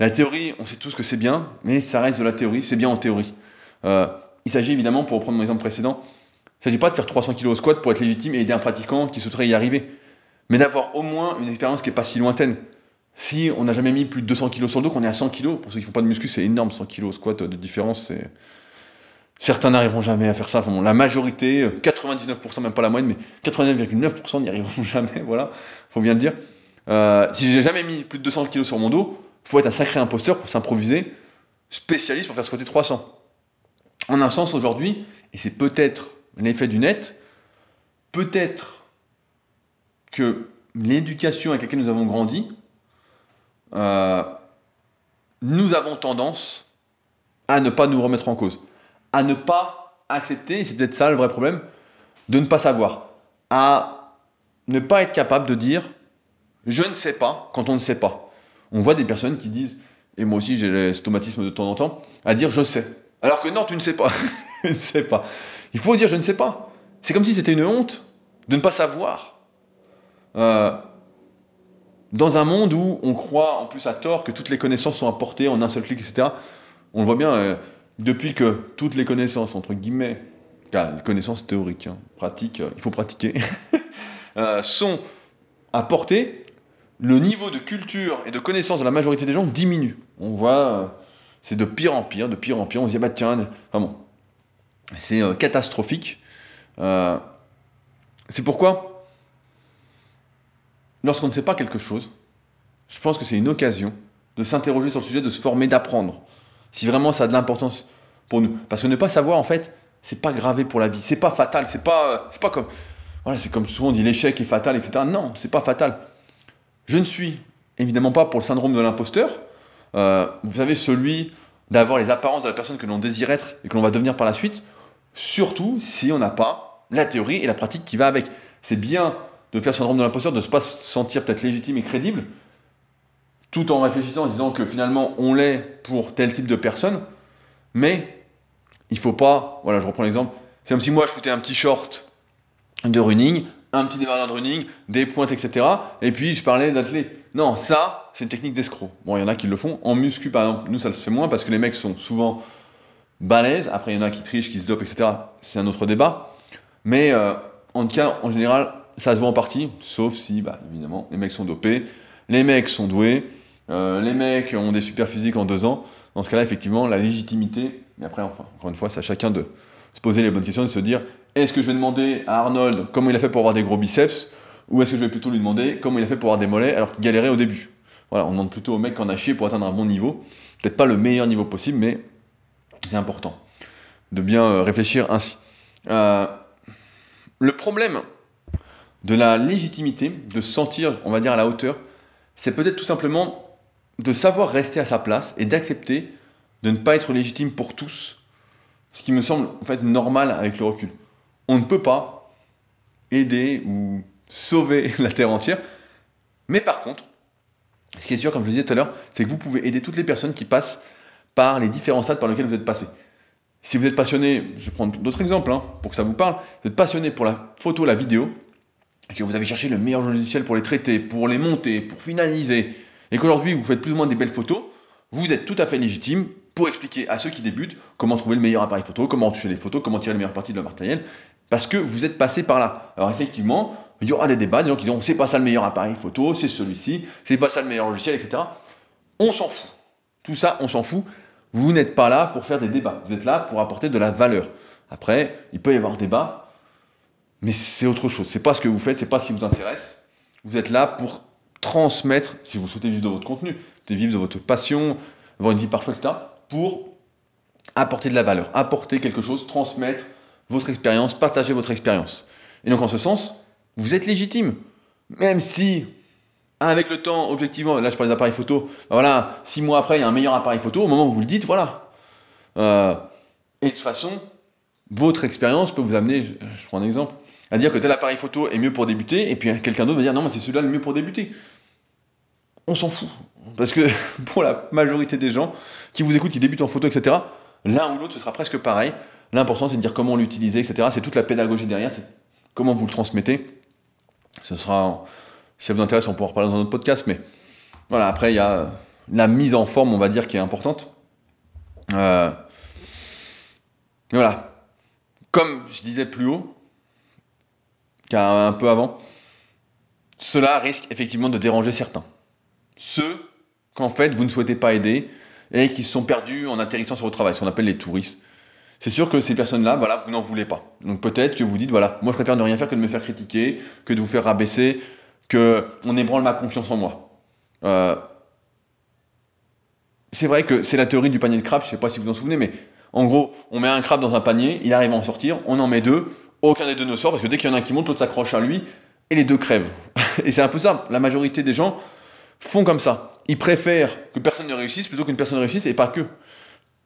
La théorie, on sait tous que c'est bien, mais ça reste de la théorie, c'est bien en théorie. Euh, il s'agit évidemment, pour reprendre mon exemple précédent, il ne s'agit pas de faire 300 kg au squat pour être légitime et aider un pratiquant qui souhaiterait y arriver, mais d'avoir au moins une expérience qui n'est pas si lointaine. Si on n'a jamais mis plus de 200 kg sur le dos, qu'on est à 100 kg, pour ceux qui ne font pas de muscu, c'est énorme, 100 kg au squat de différence. C'est... Certains n'arriveront jamais à faire ça. La majorité, 99%, même pas la moyenne, mais 89,9% n'y arriveront jamais. Voilà, faut bien le dire. Euh, si j'ai jamais mis plus de 200 kg sur mon dos, faut être un sacré imposteur pour s'improviser spécialiste pour faire squatter 300. En un sens, aujourd'hui, et c'est peut-être l'effet du net, peut-être que l'éducation avec laquelle nous avons grandi, euh, nous avons tendance à ne pas nous remettre en cause, à ne pas accepter, et c'est peut-être ça le vrai problème, de ne pas savoir, à ne pas être capable de dire je ne sais pas quand on ne sait pas. On voit des personnes qui disent et moi aussi j'ai les stomatismes de temps en temps, à dire je sais. Alors que non, tu ne sais pas. je ne sais pas. Il faut dire je ne sais pas. C'est comme si c'était une honte de ne pas savoir. Euh, dans un monde où on croit en plus à tort que toutes les connaissances sont apportées en un seul clic, etc. On le voit bien, euh, depuis que toutes les connaissances, entre guillemets, les connaissances théoriques, hein, pratiques, euh, il faut pratiquer, sont apportées, le niveau de culture et de connaissance de la majorité des gens diminue. On voit, c'est de pire en pire, de pire en pire. On se dit, bah tiens, vraiment, c'est catastrophique. c'est pourquoi lorsqu'on ne sait pas quelque chose, je pense que c'est une occasion de s'interroger sur le sujet, de se former, d'apprendre. Si vraiment ça a de l'importance pour nous. Parce que ne pas savoir, en fait, c'est pas gravé pour la vie. C'est pas fatal. C'est pas, euh, pas comme. Voilà, c'est comme souvent on dit l'échec est fatal, etc. Non, c'est pas fatal. Je ne suis évidemment pas pour le syndrome de l'imposteur. Euh, vous savez, celui d'avoir les apparences de la personne que l'on désire être et que l'on va devenir par la suite, surtout si on n'a pas la théorie et la pratique qui va avec. C'est bien de faire syndrome de l'imposteur, de ne pas se sentir peut-être légitime et crédible, tout en réfléchissant en disant que finalement on l'est pour tel type de personne, mais il faut pas, voilà, je reprends l'exemple, c'est comme si moi je foutais un petit short de running, un petit débardeur de running, des pointes, etc. Et puis je parlais d'athlète. Non, ça, c'est une technique d'escroc. Bon, il y en a qui le font. En muscu, par exemple, nous ça le fait moins parce que les mecs sont souvent balèzes. Après, il y en a qui trichent, qui se dopent, etc. C'est un autre débat. Mais euh, en tout cas, en général, ça se voit en partie, sauf si, bah, évidemment, les mecs sont dopés, les mecs sont doués, euh, les mecs ont des super physiques en deux ans. Dans ce cas-là, effectivement, la légitimité, mais après, enfin, encore une fois, c'est à chacun de se poser les bonnes questions, de se dire est-ce que je vais demander à Arnold comment il a fait pour avoir des gros biceps, ou est-ce que je vais plutôt lui demander comment il a fait pour avoir des mollets alors qu'il galérait au début? Voilà, on demande plutôt au mec qu'on a chié pour atteindre un bon niveau. Peut-être pas le meilleur niveau possible, mais c'est important de bien euh, réfléchir ainsi. Euh, le problème de la légitimité, de se sentir, on va dire, à la hauteur, c'est peut-être tout simplement de savoir rester à sa place et d'accepter de ne pas être légitime pour tous, ce qui me semble en fait normal avec le recul. On ne peut pas aider ou sauver la Terre entière, mais par contre, ce qui est sûr, comme je le disais tout à l'heure, c'est que vous pouvez aider toutes les personnes qui passent par les différents stades par lesquels vous êtes passé. Si vous êtes passionné, je vais prendre d'autres exemples hein, pour que ça vous parle, vous êtes passionné pour la photo, la vidéo, que vous avez cherché le meilleur logiciel pour les traiter, pour les monter, pour finaliser, et qu'aujourd'hui vous faites plus ou moins des belles photos, vous êtes tout à fait légitime pour expliquer à ceux qui débutent comment trouver le meilleur appareil photo, comment toucher les photos, comment tirer les meilleures parties de leur matériel, parce que vous êtes passé par là. Alors effectivement, il y aura des débats, des gens qui diront c'est pas ça le meilleur appareil photo, c'est celui-ci, c'est pas ça le meilleur logiciel, etc. On s'en fout. Tout ça, on s'en fout. Vous n'êtes pas là pour faire des débats, vous êtes là pour apporter de la valeur. Après, il peut y avoir débat, mais c'est autre chose. C'est pas ce que vous faites, c'est pas ce qui vous intéresse. Vous êtes là pour transmettre, si vous souhaitez vivre de votre contenu, vivre de votre passion, avoir une vie par choix, etc., pour apporter de la valeur, apporter quelque chose, transmettre votre expérience, partager votre expérience. Et donc en ce sens, vous êtes légitime. Même si, avec le temps, objectivement, là je parle des appareils photo, ben voilà, six mois après, il y a un meilleur appareil photo, au moment où vous le dites, voilà. Euh, et de toute façon, votre expérience peut vous amener, je prends un exemple, à dire que tel appareil photo est mieux pour débuter, et puis quelqu'un d'autre va dire non, mais c'est celui-là le mieux pour débuter. On s'en fout. Parce que pour la majorité des gens qui vous écoutent, qui débutent en photo, etc., l'un ou l'autre, ce sera presque pareil. L'important, c'est de dire comment l'utiliser, etc. C'est toute la pédagogie derrière, c'est comment vous le transmettez. Ce sera, si ça vous intéresse, on pourra en reparler dans un autre podcast, mais voilà, après, il y a la mise en forme, on va dire, qui est importante. Euh, voilà. Comme je disais plus haut, un peu avant, cela risque effectivement de déranger certains. Ceux qu'en fait vous ne souhaitez pas aider et qui se sont perdus en atterrissant sur votre travail, ce qu'on appelle les touristes. C'est sûr que ces personnes-là, voilà, vous n'en voulez pas. Donc peut-être que vous dites, voilà, moi je préfère ne rien faire que de me faire critiquer, que de vous faire rabaisser, que on ébranle ma confiance en moi. Euh, c'est vrai que c'est la théorie du panier de crabe, je ne sais pas si vous vous en souvenez, mais en gros, on met un crabe dans un panier, il arrive à en sortir, on en met deux, aucun des deux ne sort parce que dès qu'il y en a un qui monte, l'autre s'accroche à lui et les deux crèvent. et c'est un peu ça. La majorité des gens font comme ça. Ils préfèrent que personne ne réussisse plutôt qu'une personne réussisse et pas que.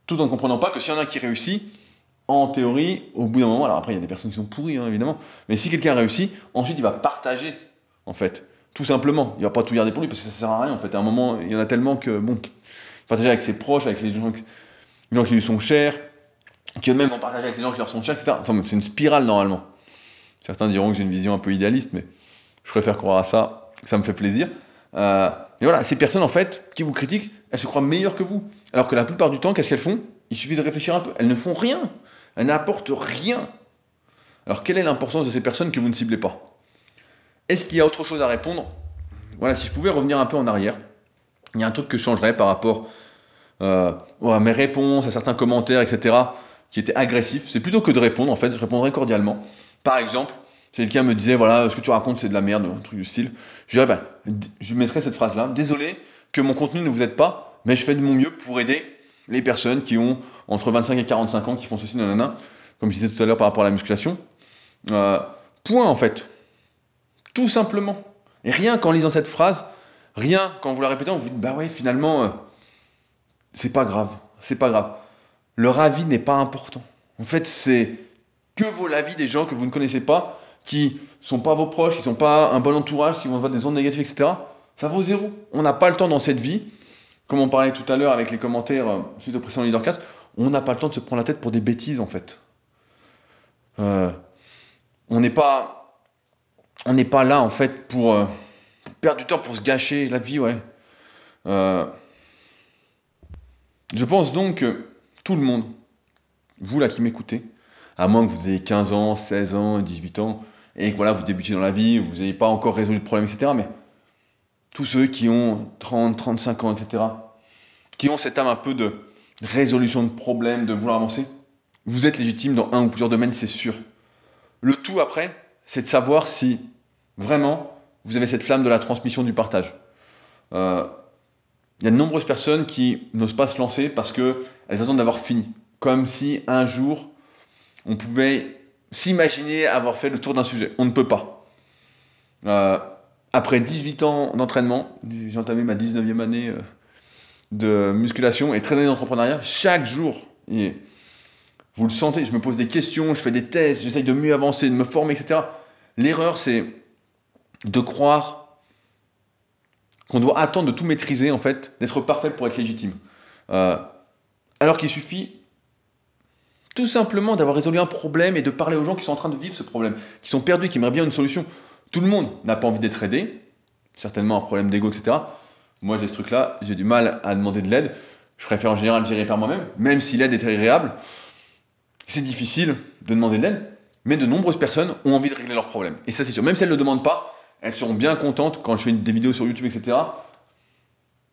Tout en ne comprenant pas que s'il y en a un qui réussit, en théorie, au bout d'un moment, alors après il y a des personnes qui sont pourries hein, évidemment, mais si quelqu'un réussit, ensuite il va partager en fait. Tout simplement. Il va pas tout garder pour lui parce que ça sert à rien en fait. À un moment, il y en a tellement que bon, partager avec ses proches, avec les gens, les gens qui lui sont chers, qui eux-mêmes vont partager avec les gens qui leur sont chers, etc. Enfin, c'est une spirale normalement. Certains diront que j'ai une vision un peu idéaliste, mais je préfère croire à ça, ça me fait plaisir. Euh, voilà, ces personnes en fait qui vous critiquent, elles se croient meilleures que vous. Alors que la plupart du temps, qu'est-ce qu'elles font? Il suffit de réfléchir un peu. Elles ne font rien. Elles n'apportent rien. Alors quelle est l'importance de ces personnes que vous ne ciblez pas? Est-ce qu'il y a autre chose à répondre? Voilà, si je pouvais revenir un peu en arrière, il y a un truc que je changerais par rapport euh, mes réponses, à certains commentaires, etc., qui étaient agressifs. C'est plutôt que de répondre, en fait, je répondrais cordialement. Par exemple, si quelqu'un me disait, voilà, ce que tu racontes, c'est de la merde, un truc du style, je dirais, ben, je mettrais cette phrase-là, désolé que mon contenu ne vous aide pas, mais je fais de mon mieux pour aider les personnes qui ont entre 25 et 45 ans, qui font ceci, nanana, comme je disais tout à l'heure par rapport à la musculation. Euh, point, en fait. Tout simplement. Et rien qu'en lisant cette phrase, rien qu'en vous la répétant, vous vous dites, bah ouais, finalement, euh, c'est pas grave, c'est pas grave. Leur avis n'est pas important. En fait, c'est que vaut l'avis des gens que vous ne connaissez pas qui sont pas vos proches, qui sont pas un bon entourage, qui vont avoir des ondes négatives, etc., ça vaut zéro. On n'a pas le temps dans cette vie, comme on parlait tout à l'heure avec les commentaires euh, suite au précédent Leadercast, on n'a pas le temps de se prendre la tête pour des bêtises en fait. Euh, on n'est pas, on n'est pas là en fait pour, euh, pour, perdre du temps, pour se gâcher la vie, ouais. Je pense donc que tout le monde, vous là qui m'écoutez, à moins que vous ayez 15 ans, 16 ans, 18 ans, et que voilà, vous débutez dans la vie, vous n'ayez pas encore résolu de problème, etc. Mais tous ceux qui ont 30, 35 ans, etc., qui ont cette âme un peu de résolution de problèmes, de vouloir avancer, vous êtes légitime dans un ou plusieurs domaines, c'est sûr. Le tout après, c'est de savoir si vraiment vous avez cette flamme de la transmission du partage. Euh, il y a de nombreuses personnes qui n'osent pas se lancer parce qu'elles attendent d'avoir fini. Comme si un jour, on pouvait s'imaginer avoir fait le tour d'un sujet. On ne peut pas. Euh, après 18 ans d'entraînement, j'ai entamé ma 19e année euh, de musculation et 13 années d'entrepreneuriat, chaque jour, vous le sentez, je me pose des questions, je fais des tests, j'essaye de mieux avancer, de me former, etc. L'erreur, c'est de croire qu'on doit attendre de tout maîtriser, en fait, d'être parfait pour être légitime. Euh, alors qu'il suffit tout simplement d'avoir résolu un problème et de parler aux gens qui sont en train de vivre ce problème, qui sont perdus, qui aimeraient bien une solution. Tout le monde n'a pas envie d'être aidé, certainement un problème d'ego, etc. Moi, j'ai ce truc-là, j'ai du mal à demander de l'aide. Je préfère en général gérer par moi-même, même si l'aide est agréable. C'est difficile de demander de l'aide, mais de nombreuses personnes ont envie de régler leurs problèmes. Et ça, c'est sûr. Même si elles ne le demandent pas, elles seront bien contentes quand je fais des vidéos sur YouTube, etc.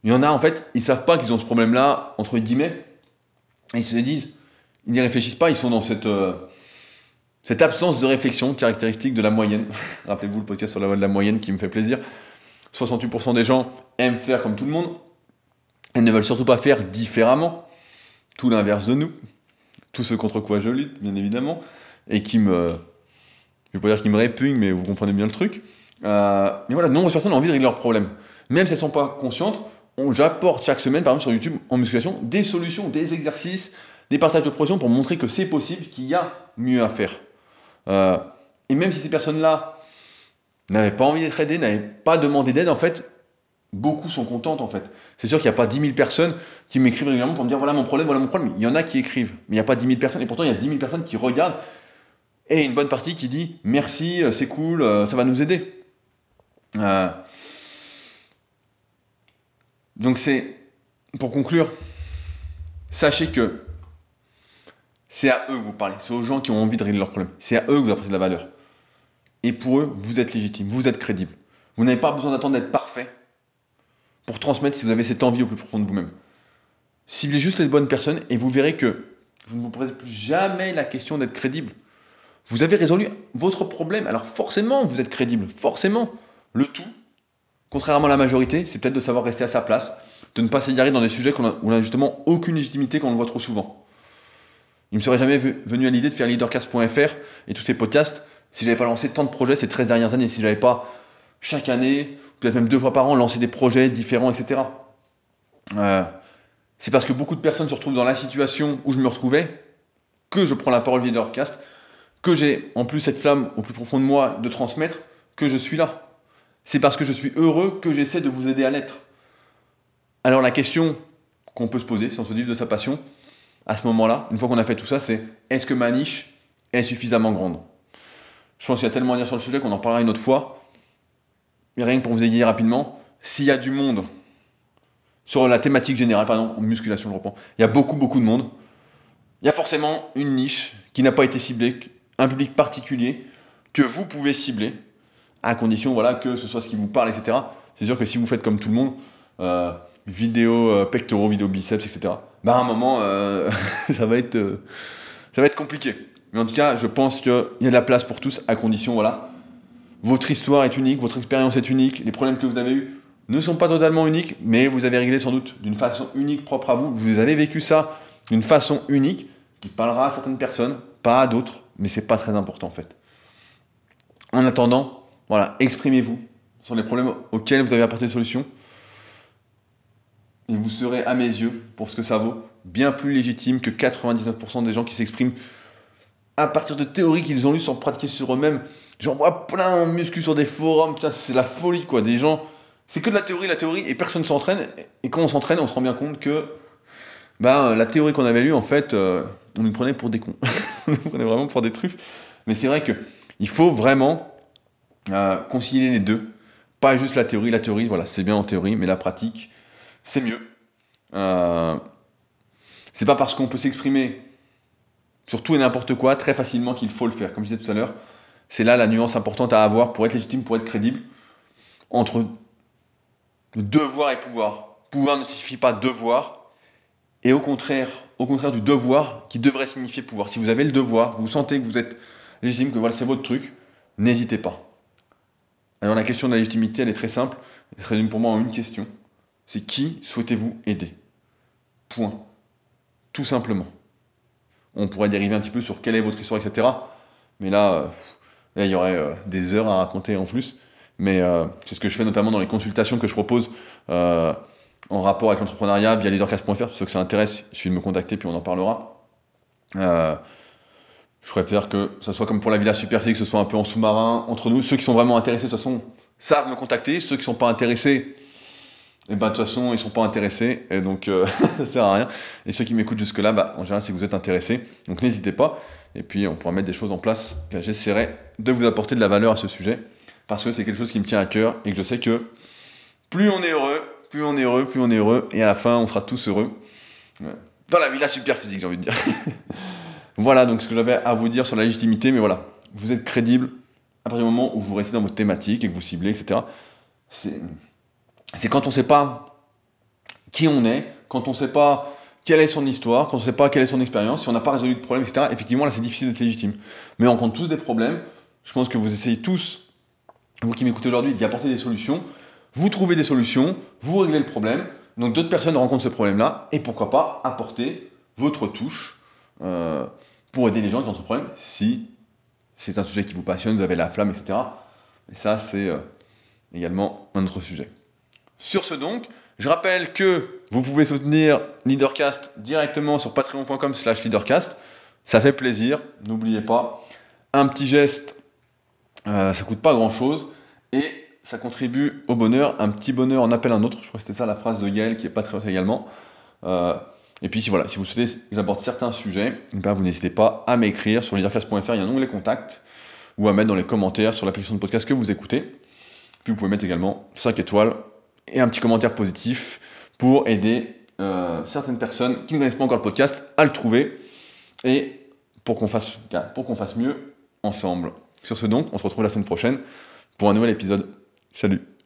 Il y en a, en fait, ils savent pas qu'ils ont ce problème-là, entre guillemets, et ils se disent, ils n'y réfléchissent pas, ils sont dans cette, euh, cette absence de réflexion caractéristique de la moyenne. Rappelez-vous le podcast sur la voie de la moyenne qui me fait plaisir. 68% des gens aiment faire comme tout le monde et ne veulent surtout pas faire différemment. Tout l'inverse de nous. Tout ce contre quoi je lutte, bien évidemment, et qui me. Je vais pas dire qu'ils me répugnent, mais vous comprenez bien le truc. Euh, mais voilà, de nombreuses personnes ont envie de régler leurs problèmes. Même si elles ne sont pas conscientes, j'apporte chaque semaine, par exemple sur YouTube, en musculation, des solutions, des exercices, des partages de progression pour montrer que c'est possible, qu'il y a mieux à faire. Euh, et même si ces personnes-là n'avaient pas envie d'être aidées, n'avaient pas demandé d'aide, en fait, beaucoup sont contentes en fait. C'est sûr qu'il n'y a pas 10 000 personnes qui m'écrivent régulièrement pour me dire voilà mon problème, voilà mon problème. Il y en a qui écrivent, mais il n'y a pas 10 000 personnes. Et pourtant, il y a 10 000 personnes qui regardent et une bonne partie qui dit merci, euh, c'est cool, ça va nous aider. Donc c'est, pour conclure, sachez que c'est à eux que vous parlez. C'est aux gens qui ont envie de régler leurs problèmes. C'est à eux que vous apportez de la valeur. Et pour eux, vous êtes légitime, vous êtes crédible. Vous n'avez pas besoin d'attendre d'être parfait pour transmettre si vous avez cette envie au plus profond de vous-même. Ciblez juste les bonnes personnes et vous verrez que vous ne vous posez plus jamais la question d'être crédible. Vous avez résolu votre problème, alors forcément vous êtes crédible, forcément. Le tout, contrairement à la majorité, c'est peut-être de savoir rester à sa place, de ne pas s'égarer dans des sujets où on n'a justement aucune légitimité quand on le voit trop souvent. Il ne serait jamais venu à l'idée de faire leadercast.fr et tous ces podcasts si j'avais pas lancé tant de projets ces 13 dernières années, si j'avais pas chaque année, peut-être même deux fois par an, lancé des projets différents, etc. Euh, c'est parce que beaucoup de personnes se retrouvent dans la situation où je me retrouvais que je prends la parole Leadercast, que j'ai en plus cette flamme au plus profond de moi de transmettre, que je suis là. C'est parce que je suis heureux que j'essaie de vous aider à l'être. Alors la question qu'on peut se poser si on se dit de sa passion à ce moment-là, une fois qu'on a fait tout ça, c'est est-ce que ma niche est suffisamment grande? Je pense qu'il y a tellement à dire sur le sujet qu'on en parlera une autre fois. Mais rien que pour vous aider rapidement, s'il y a du monde sur la thématique générale, pardon, musculation, je reprends, il y a beaucoup, beaucoup de monde. Il y a forcément une niche qui n'a pas été ciblée, un public particulier que vous pouvez cibler, à condition voilà, que ce soit ce qui vous parle, etc. C'est sûr que si vous faites comme tout le monde, euh, vidéo euh, pectoraux, vidéo biceps, etc., bah à un moment, euh, ça, va être, ça va être compliqué. Mais en tout cas, je pense qu'il y a de la place pour tous, à condition, voilà, votre histoire est unique, votre expérience est unique, les problèmes que vous avez eus ne sont pas totalement uniques, mais vous avez réglé sans doute d'une façon unique, propre à vous. Vous avez vécu ça d'une façon unique, qui parlera à certaines personnes, pas à d'autres, mais c'est pas très important en fait. En attendant, voilà, exprimez-vous sur les problèmes auxquels vous avez apporté des solutions. Et vous serez, à mes yeux, pour ce que ça vaut, bien plus légitime que 99% des gens qui s'expriment à partir de théories qu'ils ont lues sans pratiquer sur eux-mêmes. J'en vois plein de muscu sur des forums, putain, c'est la folie quoi. Des gens, c'est que de la théorie, la théorie, et personne ne s'entraîne. Et quand on s'entraîne, on se rend bien compte que ben, la théorie qu'on avait lue, en fait, euh, on nous prenait pour des cons. on nous prenait vraiment pour des truffes. Mais c'est vrai qu'il faut vraiment euh, concilier les deux. Pas juste la théorie. La théorie, voilà, c'est bien en théorie, mais la pratique, c'est mieux. Euh, c'est pas parce qu'on peut s'exprimer sur tout et n'importe quoi très facilement qu'il faut le faire. Comme je disais tout à l'heure, c'est là la nuance importante à avoir pour être légitime, pour être crédible, entre devoir et pouvoir. Pouvoir ne signifie pas devoir, et au contraire, au contraire du devoir qui devrait signifier pouvoir. Si vous avez le devoir, vous sentez que vous êtes légitime, que voilà, c'est votre truc, n'hésitez pas. Alors la question de la légitimité, elle est très simple. Elle se résume pour moi en une question. C'est qui souhaitez-vous aider? Point. Tout simplement. On pourrait dériver un petit peu sur quelle est votre histoire, etc. Mais là, euh, il y aurait euh, des heures à raconter en plus. Mais euh, c'est ce que je fais notamment dans les consultations que je propose en rapport avec l'entrepreneuriat via leadercast.fr. Pour ceux que ça intéresse, il suffit de me contacter, puis on en parlera. Je préfère que ça soit comme pour la Villa Superphysique, que ce soit un peu en sous-marin entre nous. Ceux qui sont vraiment intéressés, de toute façon, savent me contacter. Ceux qui ne sont pas intéressés, et eh ben, de toute façon, ils ne sont pas intéressés, et donc euh, ça sert à rien. Et ceux qui m'écoutent jusque-là, bah, en général, que vous êtes intéressés. Donc n'hésitez pas, et puis on pourra mettre des choses en place. J'essaierai de vous apporter de la valeur à ce sujet, parce que c'est quelque chose qui me tient à cœur, et que je sais que plus on est heureux, plus on est heureux, plus on est heureux, et à la fin, on sera tous heureux. Dans la villa super physique, j'ai envie de dire. voilà donc ce que j'avais à vous dire sur la légitimité, mais voilà, vous êtes crédible à partir du moment où vous restez dans votre thématique et que vous ciblez, etc. C'est quand on ne sait pas qui on est, quand on ne sait pas quelle est son histoire, quand on ne sait pas quelle est son expérience, si on n'a pas résolu de problème, etc. Effectivement, là, c'est difficile d'être légitime. Mais on rencontre tous des problèmes. Je pense que vous essayez tous, vous qui m'écoutez aujourd'hui, d'y apporter des solutions vous trouvez des solutions, vous réglez le problème, donc d'autres personnes rencontrent ce problème-là, et pourquoi pas apporter votre touche euh, pour aider les gens qui ont ce problème, si c'est un sujet qui vous passionne, vous avez la flamme, etc. Et ça, c'est euh, également un autre sujet. Sur ce donc, je rappelle que vous pouvez soutenir Leadercast directement sur patreon.com slash leadercast. Ça fait plaisir, n'oubliez pas. Un petit geste, euh, ça coûte pas grand chose. Et ça contribue au bonheur. Un petit bonheur en appelle un autre. Je crois que c'était ça la phrase de Gaël qui est haute également. Euh, et puis voilà, si vous souhaitez que j'aborde certains sujets, eh ben, vous n'hésitez pas à m'écrire sur leadercast.fr, il y a un onglet contact, ou à mettre dans les commentaires sur l'application de podcast que vous écoutez. Puis vous pouvez mettre également 5 étoiles et un petit commentaire positif pour aider euh, certaines personnes qui ne connaissent pas encore le podcast à le trouver et pour qu'on fasse, pour qu'on fasse mieux ensemble. Sur ce donc, on se retrouve la semaine prochaine pour un nouvel épisode. Salut